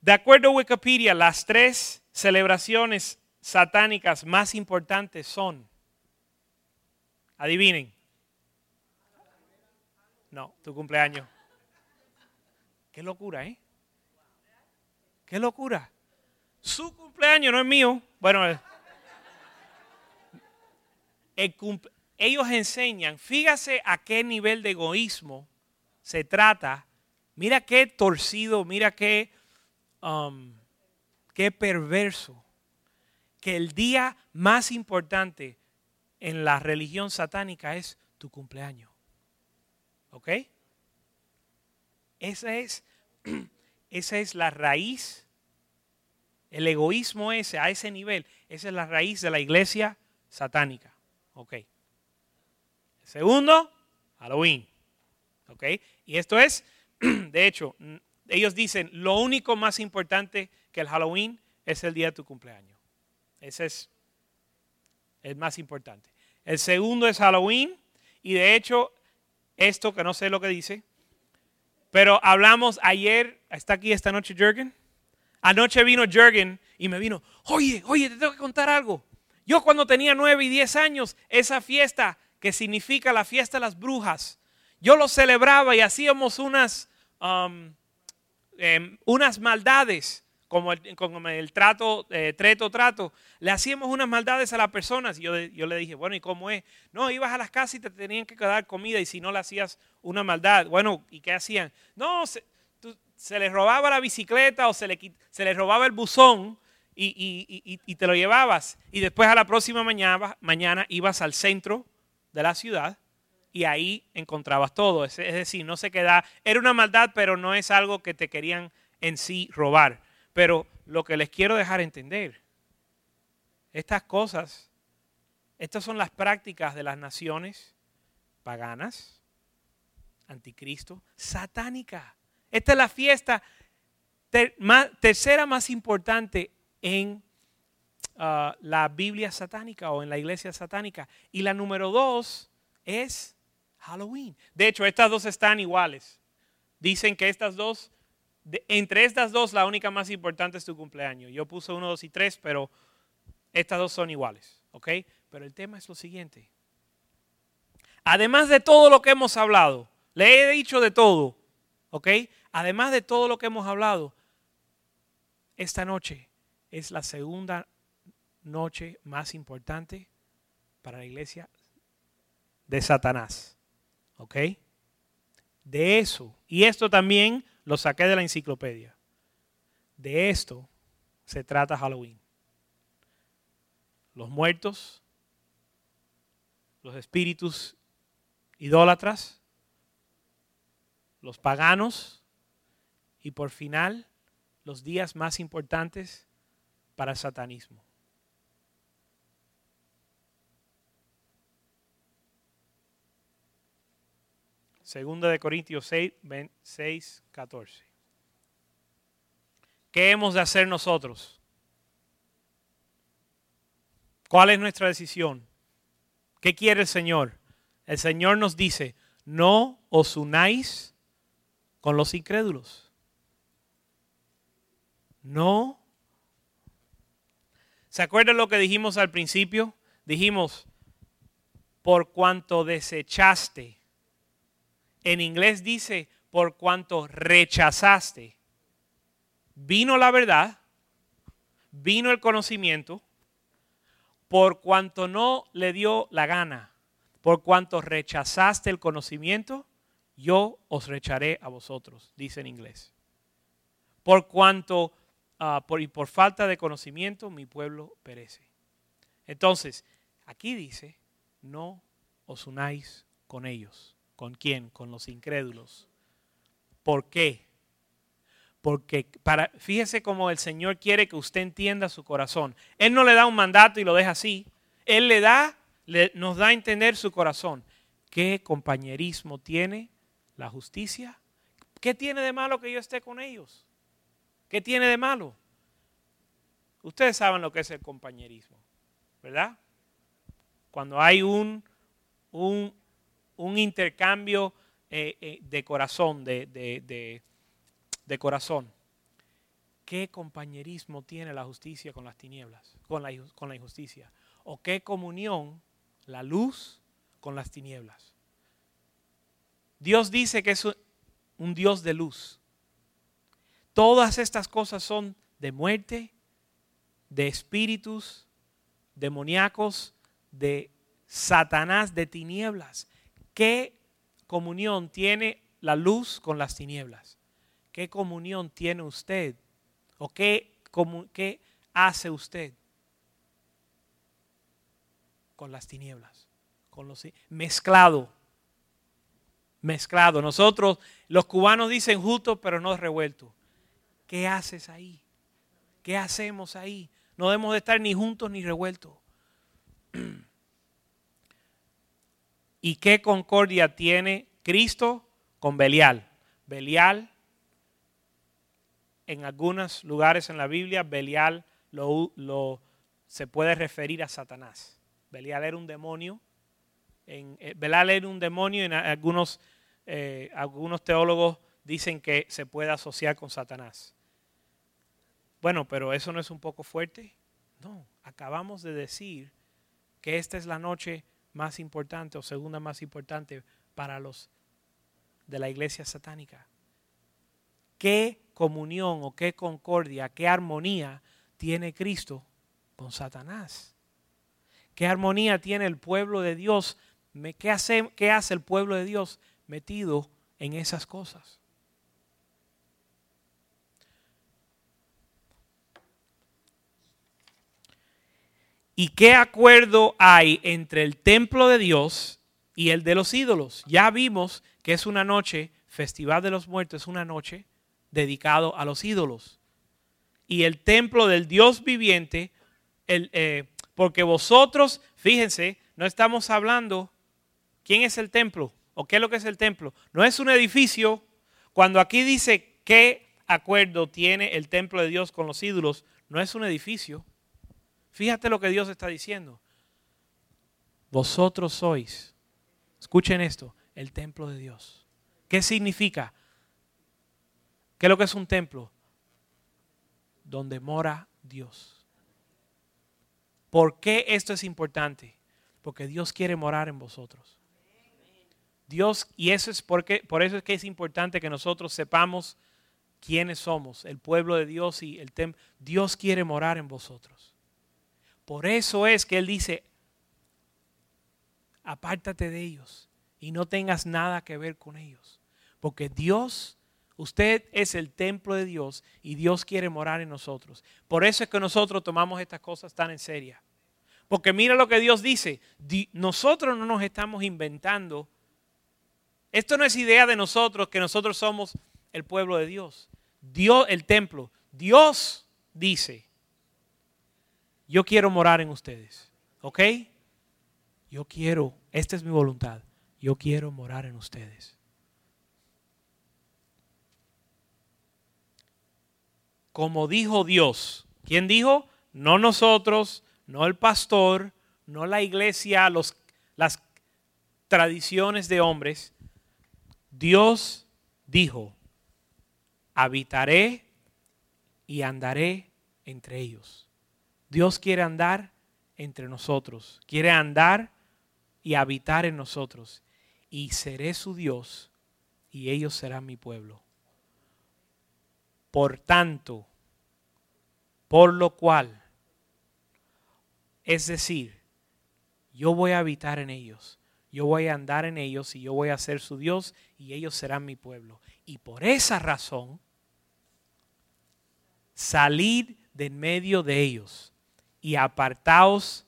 De acuerdo a Wikipedia, las tres celebraciones satánicas más importantes son, adivinen, no, tu cumpleaños. Qué locura, ¿eh? Qué locura. Su cumpleaños no es mío. Bueno, ellos enseñan, fíjase a qué nivel de egoísmo se trata. Mira qué torcido, mira qué, um, qué perverso. Que el día más importante en la religión satánica es tu cumpleaños. ¿Ok? Esa es, esa es la raíz, el egoísmo ese, a ese nivel, esa es la raíz de la iglesia satánica. ¿Ok? Segundo, Halloween. ¿Ok? Y esto es, de hecho, ellos dicen, lo único más importante que el Halloween es el día de tu cumpleaños. Ese es el más importante. El segundo es Halloween y de hecho esto que no sé lo que dice, pero hablamos ayer, está aquí esta noche Jürgen. Anoche vino Jürgen y me vino, oye, oye, te tengo que contar algo. Yo cuando tenía nueve y diez años, esa fiesta que significa la fiesta de las brujas, yo lo celebraba y hacíamos unas, um, em, unas maldades como el, trato, eh, treto, trato, le hacíamos unas maldades a las personas. Y yo, yo, le dije, bueno, ¿y cómo es? No, ibas a las casas y te tenían que dar comida y si no le hacías una maldad, bueno, ¿y qué hacían? No, se, les robaba la bicicleta o se, le, se les robaba el buzón y, y, te lo llevabas. Y después a la próxima mañana, mañana ibas al centro de la ciudad y ahí encontrabas todo. Es, es decir, no se queda, era una maldad, pero no es algo que te querían en sí robar. Pero lo que les quiero dejar entender, estas cosas, estas son las prácticas de las naciones paganas, anticristo, satánica. Esta es la fiesta tercera más importante en ah, la Biblia satánica o en la iglesia satánica. Y la número dos es Halloween. De hecho, estas dos están iguales. Dicen que estas dos entre estas dos, la única más importante es tu cumpleaños. Yo puse uno, dos y tres, pero estas dos son iguales. ¿Ok? Pero el tema es lo siguiente. Además de todo lo que hemos hablado, le he dicho de todo. ¿Ok? Además de todo lo que hemos hablado, esta noche es la segunda noche más importante para la iglesia de Satanás. ¿Ok? De eso. Y esto también lo saqué de la enciclopedia. De esto se trata Halloween. Los muertos, los espíritus idólatras, los paganos y por final los días más importantes para satanismo. Segunda de Corintios 6, 6, 14. ¿Qué hemos de hacer nosotros? ¿Cuál es nuestra decisión? ¿Qué quiere el Señor? El Señor nos dice, no os unáis con los incrédulos. No. ¿Se acuerdan lo que dijimos al principio? Dijimos, por cuanto desechaste en inglés dice, por cuanto rechazaste. Vino la verdad, vino el conocimiento, por cuanto no le dio la gana, por cuanto rechazaste el conocimiento, yo os recharé a vosotros, dice en inglés. Por cuanto, ah, y por falta de conocimiento, mi pueblo perece. Entonces, aquí dice, no os unáis con ellos. ¿Con quién? Con los incrédulos. ¿Por qué? Porque para, fíjese cómo el Señor quiere que usted entienda su corazón. Él no le da un mandato y lo deja así. Él le da, nos da a entender su corazón. ¿Qué compañerismo tiene la justicia? ¿Qué tiene de malo que yo esté con ellos? ¿Qué tiene de malo? Ustedes saben lo que es el compañerismo, ¿verdad? Cuando hay un, un, intercambio eh, eh, de corazón, de, de, corazón. ¿Qué compañerismo tiene la justicia con las tinieblas, con la, con la injusticia? ¿O qué comunión la luz con las tinieblas? Dios dice que es un Dios de luz. Todas estas cosas son de muerte, de espíritus demoníacos, de Satanás, de tinieblas. ¿Qué comunión tiene la luz con las tinieblas? ¿Qué comunión tiene usted? ¿O qué, hace usted con las tinieblas? Con los mezclado. Mezclado. Nosotros, los cubanos dicen justo, pero no revuelto. ¿Qué haces ahí? ¿Qué hacemos ahí? No debemos de estar ni juntos ni revueltos. ¿Y qué concordia tiene Cristo con Belial? Belial, en algunos lugares en la Biblia, Belial se puede referir a Satanás. Belial era un demonio. Eh, Belial era un demonio y en algunos, eh, algunos teólogos dicen que se puede asociar con Satanás. Bueno, pero eso no es un poco fuerte. No, acabamos de decir que esta es la noche más importante o segunda más importante para los de la iglesia satánica. ¿Qué comunión o qué concordia, qué armonía tiene Cristo con Satanás? ¿Qué armonía tiene el pueblo de Dios? ¿Qué hace, qué hace el pueblo de Dios metido en esas cosas? ¿Y qué acuerdo hay entre el templo de Dios y el de los ídolos? Ya vimos que es una noche, Festival de los Muertos, es una noche dedicado a los ídolos. Y el templo del Dios viviente, el, eh, porque vosotros, fíjense, no estamos hablando, ¿quién es el templo? ¿O qué es lo que es el templo? No es un edificio. Cuando aquí dice qué acuerdo tiene el templo de Dios con los ídolos, no es un edificio Fíjate lo que Dios está diciendo. Vosotros sois, escuchen esto, el templo de Dios. ¿Qué significa? ¿Qué es lo que es un templo? Donde mora Dios. ¿Por qué esto es importante? Porque Dios quiere morar en vosotros. Dios, y eso es porque, por eso es que es importante que nosotros sepamos quiénes somos, el pueblo de Dios y el templo. Dios quiere morar en vosotros. Por eso es que Él dice, apártate de ellos y no tengas nada que ver con ellos. Porque Dios, usted es el templo de Dios y Dios quiere morar en nosotros. Por eso es que nosotros tomamos estas cosas tan en serio. Porque mira lo que Dios dice, nosotros no nos estamos inventando. Esto no es idea de nosotros que nosotros somos el pueblo de Dios. Dios, el templo. Dios dice, yo quiero morar en ustedes. ¿Ok? Yo quiero, esta es mi voluntad, yo quiero morar en ustedes. Como dijo Dios, ¿quién dijo? No nosotros, no el pastor, no la iglesia, los, las tradiciones de hombres. Dios dijo, habitaré y andaré entre ellos. Dios quiere andar entre nosotros, quiere andar y habitar en nosotros. Y seré su Dios y ellos serán mi pueblo. Por tanto, por lo cual, es decir, yo voy a habitar en ellos, yo voy a andar en ellos y yo voy a ser su Dios y ellos serán mi pueblo. Y por esa razón, salir de en medio de ellos y apartaos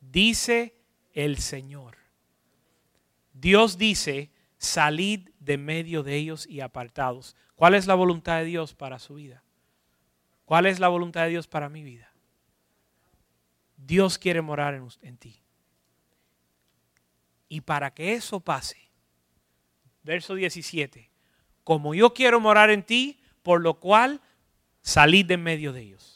dice el Señor. Dios dice, salid de medio de ellos y apartados. ¿Cuál es la voluntad de Dios para su vida? ¿Cuál es la voluntad de Dios para mi vida? Dios quiere morar en, en ti. Y para que eso pase, verso 17, como yo quiero morar en ti, por lo cual salid de medio de ellos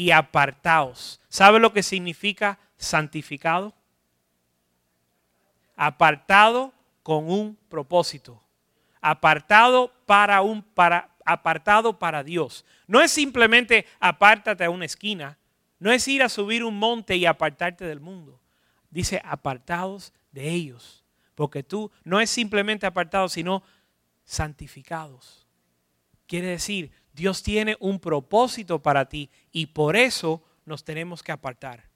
y apartaos. ¿Sabe lo que significa santificado? Apartado con un propósito. Apartado para un para apartado para Dios. No es simplemente apártate a una esquina, no es ir a subir un monte y apartarte del mundo. Dice apartados de ellos, porque tú no es simplemente apartado, sino santificados. Quiere decir, Dios tiene un propósito para ti y por eso nos tenemos que apartar.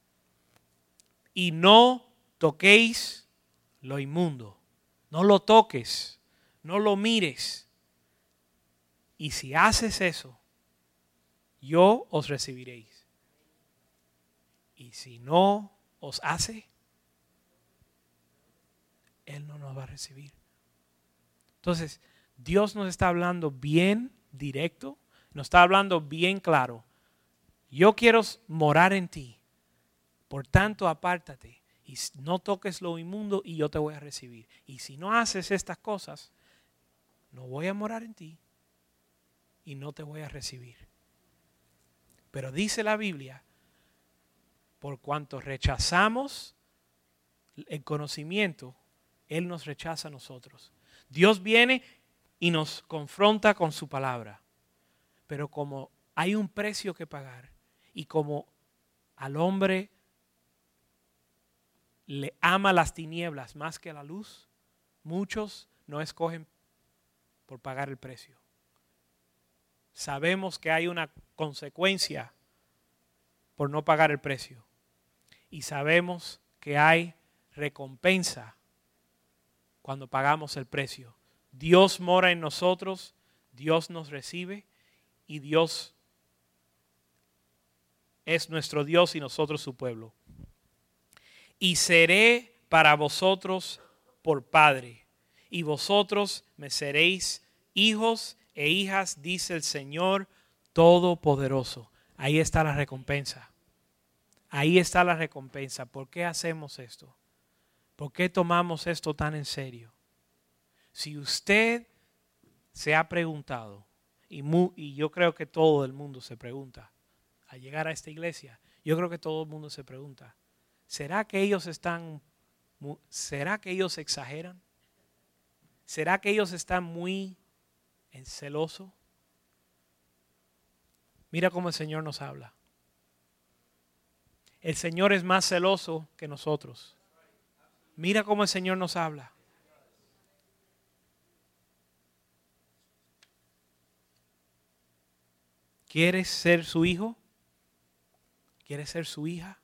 Y no toquéis lo inmundo. No lo toques, no lo mires. Y si haces eso, yo os recibiréis. Y si no os hace, Él no nos va a recibir. Entonces, Dios nos está hablando bien directo, nos está hablando bien claro. Yo quiero morar en ti, por tanto apártate y no toques lo inmundo y yo te voy a recibir. Y si no haces estas cosas, no voy a morar en ti y no te voy a recibir. Pero dice la Biblia, por cuanto rechazamos el conocimiento, Él nos rechaza a nosotros. Dios viene y nos confronta con su palabra. Pero como hay un precio que pagar y como al hombre le ama las tinieblas más que la luz, muchos no escogen por pagar el precio. Sabemos que hay una consecuencia por no pagar el precio. Y sabemos que hay recompensa cuando pagamos el precio. Dios mora en nosotros, Dios nos recibe y Dios es nuestro Dios y nosotros su pueblo. Y seré para vosotros por Padre, y vosotros me seréis hijos e hijas, dice el Señor Todopoderoso. Ahí está la recompensa. Ahí está la recompensa. ¿Por qué hacemos esto? ¿Por qué tomamos esto tan en serio? Si usted se ha preguntado, y, yo creo que todo el mundo se pregunta, al llegar a esta iglesia, yo creo que todo el mundo se pregunta, ¿será que ellos están, será que ellos exageran? ¿Será que ellos están muy en celoso? Mira cómo el Señor nos habla. El Señor es más celoso que nosotros. Mira cómo el Señor nos habla. ¿Quieres ser su hijo? ¿Quieres ser su hija?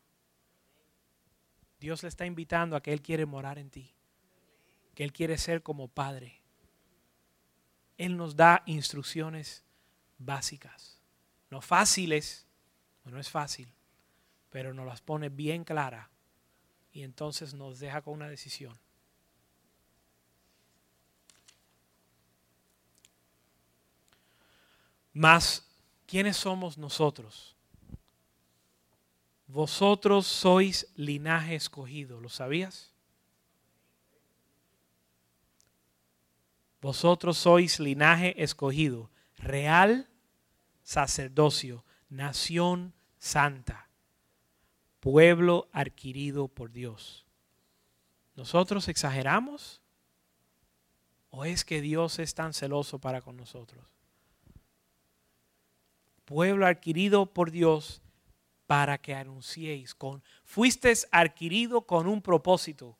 Dios le está invitando a que Él quiere morar en ti, que Él quiere ser como Padre. Él nos da instrucciones básicas, no fáciles, no es fácil, pero nos las pone bien claras y entonces nos deja con una decisión. Más ¿quiénes somos nosotros? Vosotros sois linaje escogido, ¿lo sabías? Vosotros sois linaje escogido, real sacerdocio, nación santa, pueblo adquirido por Dios. ¿Nosotros exageramos? ¿O es que Dios es tan celoso para con nosotros? Pueblo adquirido por Dios para que anunciéis con fuiste adquirido con un propósito.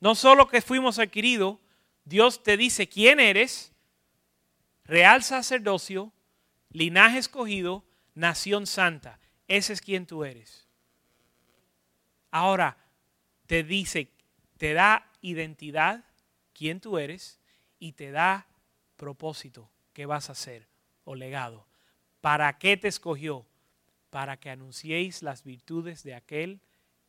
No solo que fuimos adquiridos, Dios te dice quién eres, real sacerdocio, linaje escogido, nación santa. Ese es quien tú eres. Ahora te dice, te da identidad, quién tú eres, y te da propósito, qué vas a hacer o legado. ¿Para qué te escogió? Para que anunciéis las virtudes de aquel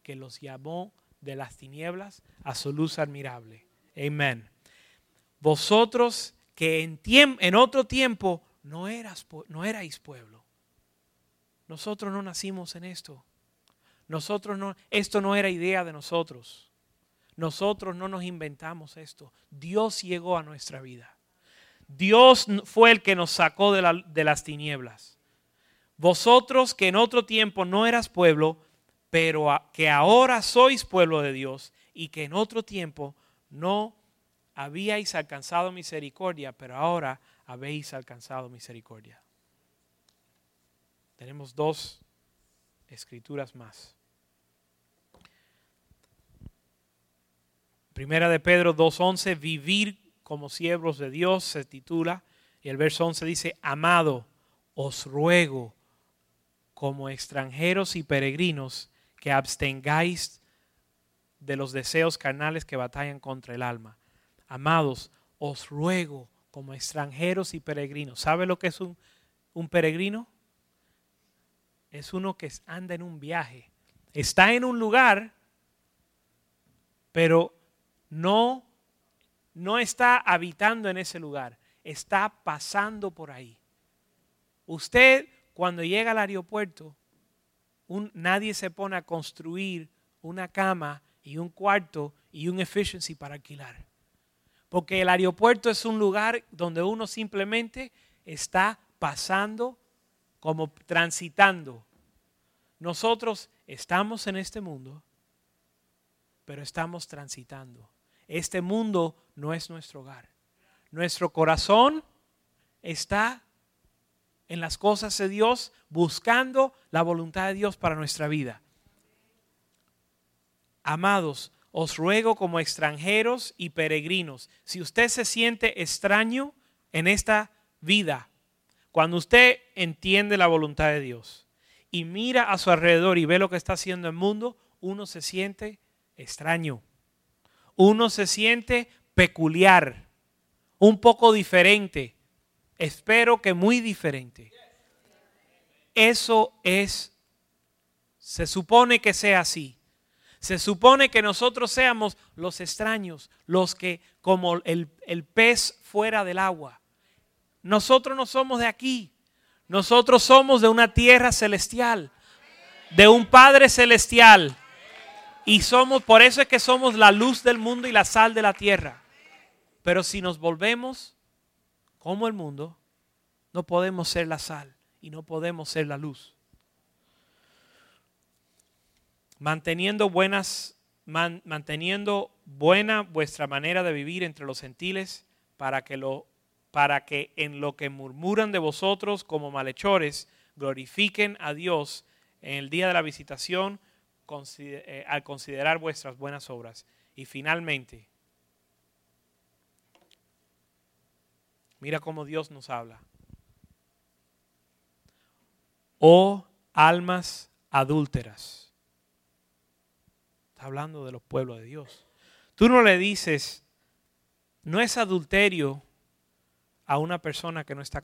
que los llamó de las tinieblas a su luz admirable. Amén. Vosotros que en, en otro tiempo no, no erais pueblo. Nosotros no nacimos en esto. Nosotros no, esto no era idea de nosotros. Nosotros no nos inventamos esto. Dios llegó a nuestra vida. Dios fue el que nos sacó de, las tinieblas. Vosotros que en otro tiempo no eras pueblo, pero que ahora sois pueblo de Dios y que en otro tiempo no habíais alcanzado misericordia, pero ahora habéis alcanzado misericordia. Tenemos dos escrituras más. Primera de Pedro 2.11, vivir como siervos de Dios se titula. Y el verso 11 dice, amado, os ruego como extranjeros y peregrinos que abstengáis de los deseos carnales que batallan contra el alma. Amados, os ruego como extranjeros y peregrinos. ¿Sabe lo que es un, un peregrino? Es uno que anda en un viaje. Está en un lugar, pero no, no está habitando en ese lugar. Está pasando por ahí. Usted cuando llega al aeropuerto nadie se pone a construir una cama y un cuarto y un efficiency para alquilar. Porque el aeropuerto es un lugar donde uno simplemente está pasando como transitando. Nosotros estamos en este mundo, pero estamos transitando. Este mundo no es nuestro hogar. Nuestro corazón está en las cosas de Dios, buscando la voluntad de Dios para nuestra vida. Amados, os ruego como extranjeros y peregrinos, si usted se siente extraño en esta vida, cuando usted entiende la voluntad de Dios y mira a su alrededor y ve lo que está haciendo el mundo, uno se siente extraño. Uno se siente peculiar, un poco diferente Espero que muy diferente. Eso es, se supone que sea así. Se supone que nosotros seamos los extraños, los que como el, el pez fuera del agua. Nosotros no somos de aquí. Nosotros somos de una tierra celestial, de un Padre celestial. Y somos, por eso es que somos la luz del mundo y la sal de la tierra. Pero si nos volvemos como el mundo, no podemos ser la sal y no podemos ser la luz. Manteniendo buenas manteniendo buena vuestra manera de vivir entre los gentiles para que lo para que en lo que murmuran de vosotros como malhechores glorifiquen a Dios en el día de la visitación eh, al considerar vuestras buenas obras. Y finalmente, Mira cómo Dios nos habla. Oh almas adúlteras. Está hablando de los pueblos de Dios. Tú no le dices, no es adulterio a una persona que no está.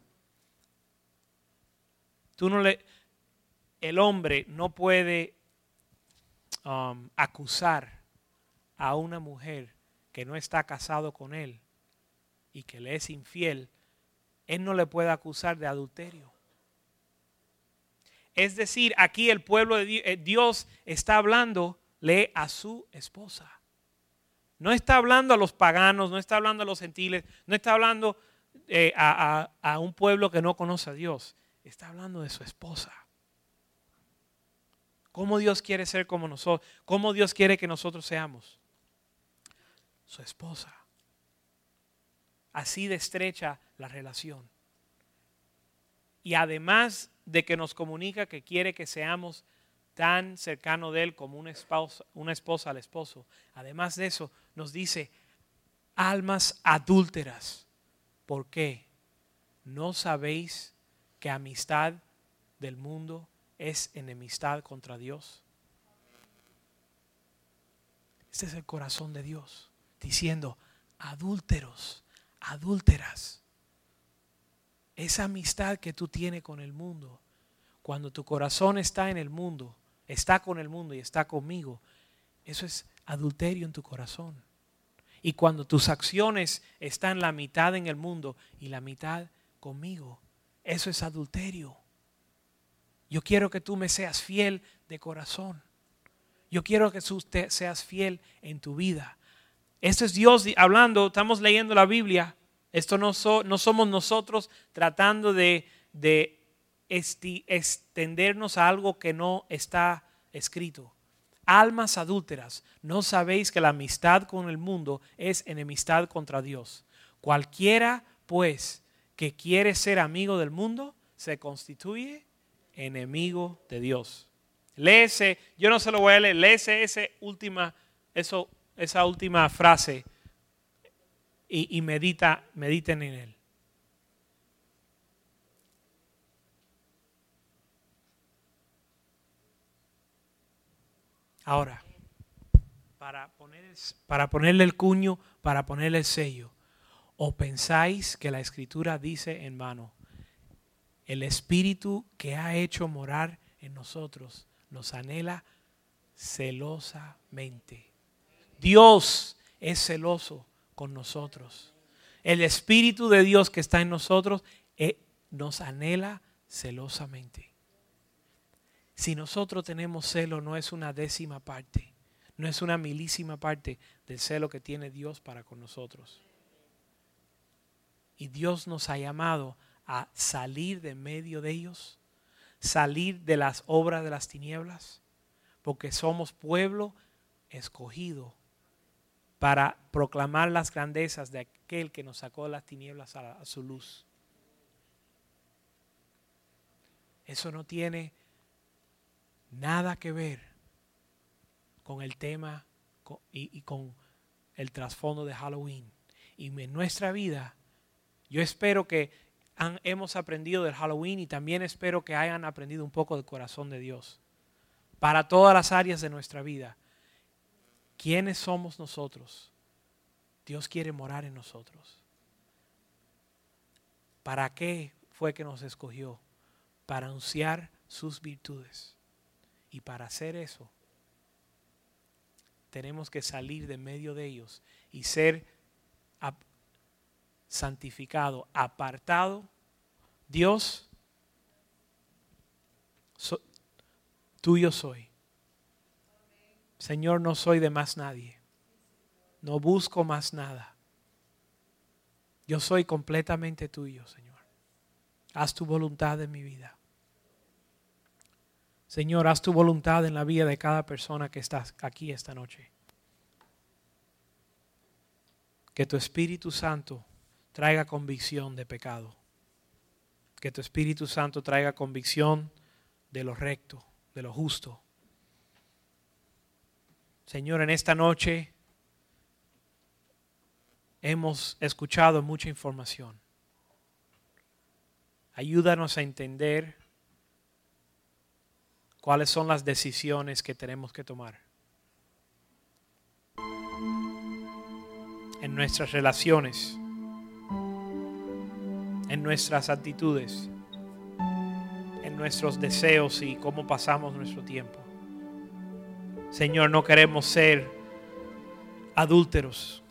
Tú no le. El hombre no puede um, acusar a una mujer que no está casado con él y que le es infiel, él no le puede acusar de adulterio. Es decir, aquí el pueblo de eh, Dios está hablándole a su esposa. No está hablando a los paganos, no está hablando a los gentiles, no está hablando eh, a un pueblo que no conoce a Dios. Está hablando de su esposa. ¿Cómo Dios quiere ser como nosotros? ¿Cómo Dios quiere que nosotros seamos? Su esposa. Así de estrecha la relación. Y además de que nos comunica que quiere que seamos tan cercano de Él como una esposa, una esposa al esposo, además de eso nos dice, almas adúlteras. ¿Por qué? ¿No sabéis que amistad del mundo es enemistad contra Dios? Este es el corazón de Dios, diciendo, adúlteros, adúlteras. Esa amistad que tú tienes con el mundo, cuando tu corazón está en el mundo, está con el mundo y está conmigo, eso es adulterio en tu corazón. Y cuando tus acciones están la mitad en el mundo y la mitad conmigo, eso es adulterio. Yo quiero que tú me seas fiel de corazón. Yo quiero que tú seas fiel en tu vida. Esto es Dios hablando, estamos leyendo la Biblia. Esto no, no somos nosotros tratando de, de extendernos a algo que no está escrito. Almas adúlteras, ¿no sabéis que la amistad con el mundo es enemistad contra Dios? Cualquiera, pues, que quiere ser amigo del mundo, se constituye enemigo de Dios. Léese, yo no se lo voy a leer, léese esa última, eso, esa última frase y, medita, mediten en él. Ahora, para, para ponerle el cuño, para ponerle el sello, o pensáis que la escritura dice en vano, el Espíritu que ha hecho morar en nosotros nos anhela celosamente. Dios es celoso con nosotros. El Espíritu de Dios que está en nosotros eh, nos anhela celosamente. Si nosotros tenemos celo, no es una décima parte, no es una milísima parte del celo que tiene Dios para con nosotros. Y Dios nos ha llamado a salir de medio de ellos, salir de las obras de las tinieblas, porque somos pueblo escogido para proclamar las grandezas de aquel que nos sacó de las tinieblas a, su luz. Eso no tiene nada que ver con el tema y, y con el trasfondo de Halloween. Y en nuestra vida, yo espero que hemos aprendido del Halloween y también espero que hayan aprendido un poco del corazón de Dios para todas las áreas de nuestra vida. ¿Quiénes somos nosotros? Dios quiere morar en nosotros. ¿Para qué fue que nos escogió? Para anunciar sus virtudes. Y para hacer eso, tenemos que salir de medio de ellos y ser santificado, apartado. Dios, tuyo soy. Señor, no soy de más nadie. No busco más nada. Yo soy completamente tuyo, Señor. Haz tu voluntad en mi vida. Señor, haz tu voluntad en la vida de cada persona que está aquí esta noche. Que tu Espíritu Santo traiga convicción de pecado. Que tu Espíritu Santo traiga convicción de lo recto, de lo justo. Señor, en esta noche hemos escuchado mucha información. Ayúdanos a entender cuáles son las decisiones que tenemos que tomar. En nuestras relaciones en nuestras actitudes, en nuestros deseos y cómo pasamos nuestro tiempo. Señor, no queremos ser adúlteros.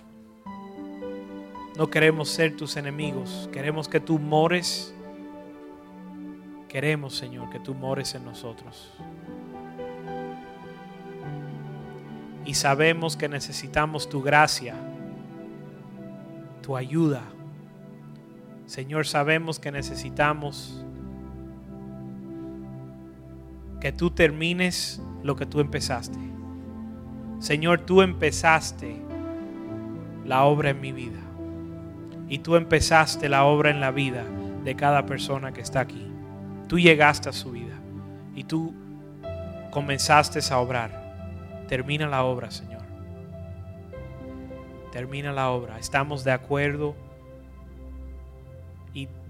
No queremos ser tus enemigos. Queremos que tú mores. Queremos, Señor, que tú mores en nosotros. Y sabemos que necesitamos tu gracia, tu ayuda Señor, sabemos que necesitamos que tú termines lo que tú empezaste. Señor, tú empezaste la obra en mi vida. Y tú empezaste la obra en la vida de cada persona que está aquí. Tú llegaste a su vida y tú comenzaste a obrar. Termina la obra, Señor. Termina la obra. Estamos de acuerdo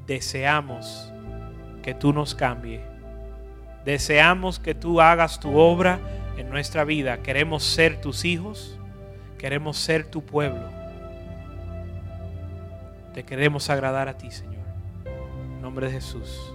deseamos que tú nos cambie. Deseamos que tú hagas tu obra en nuestra vida. Queremos ser tus hijos. Queremos ser tu pueblo. Te queremos agradar a ti, Señor. En nombre de Jesús.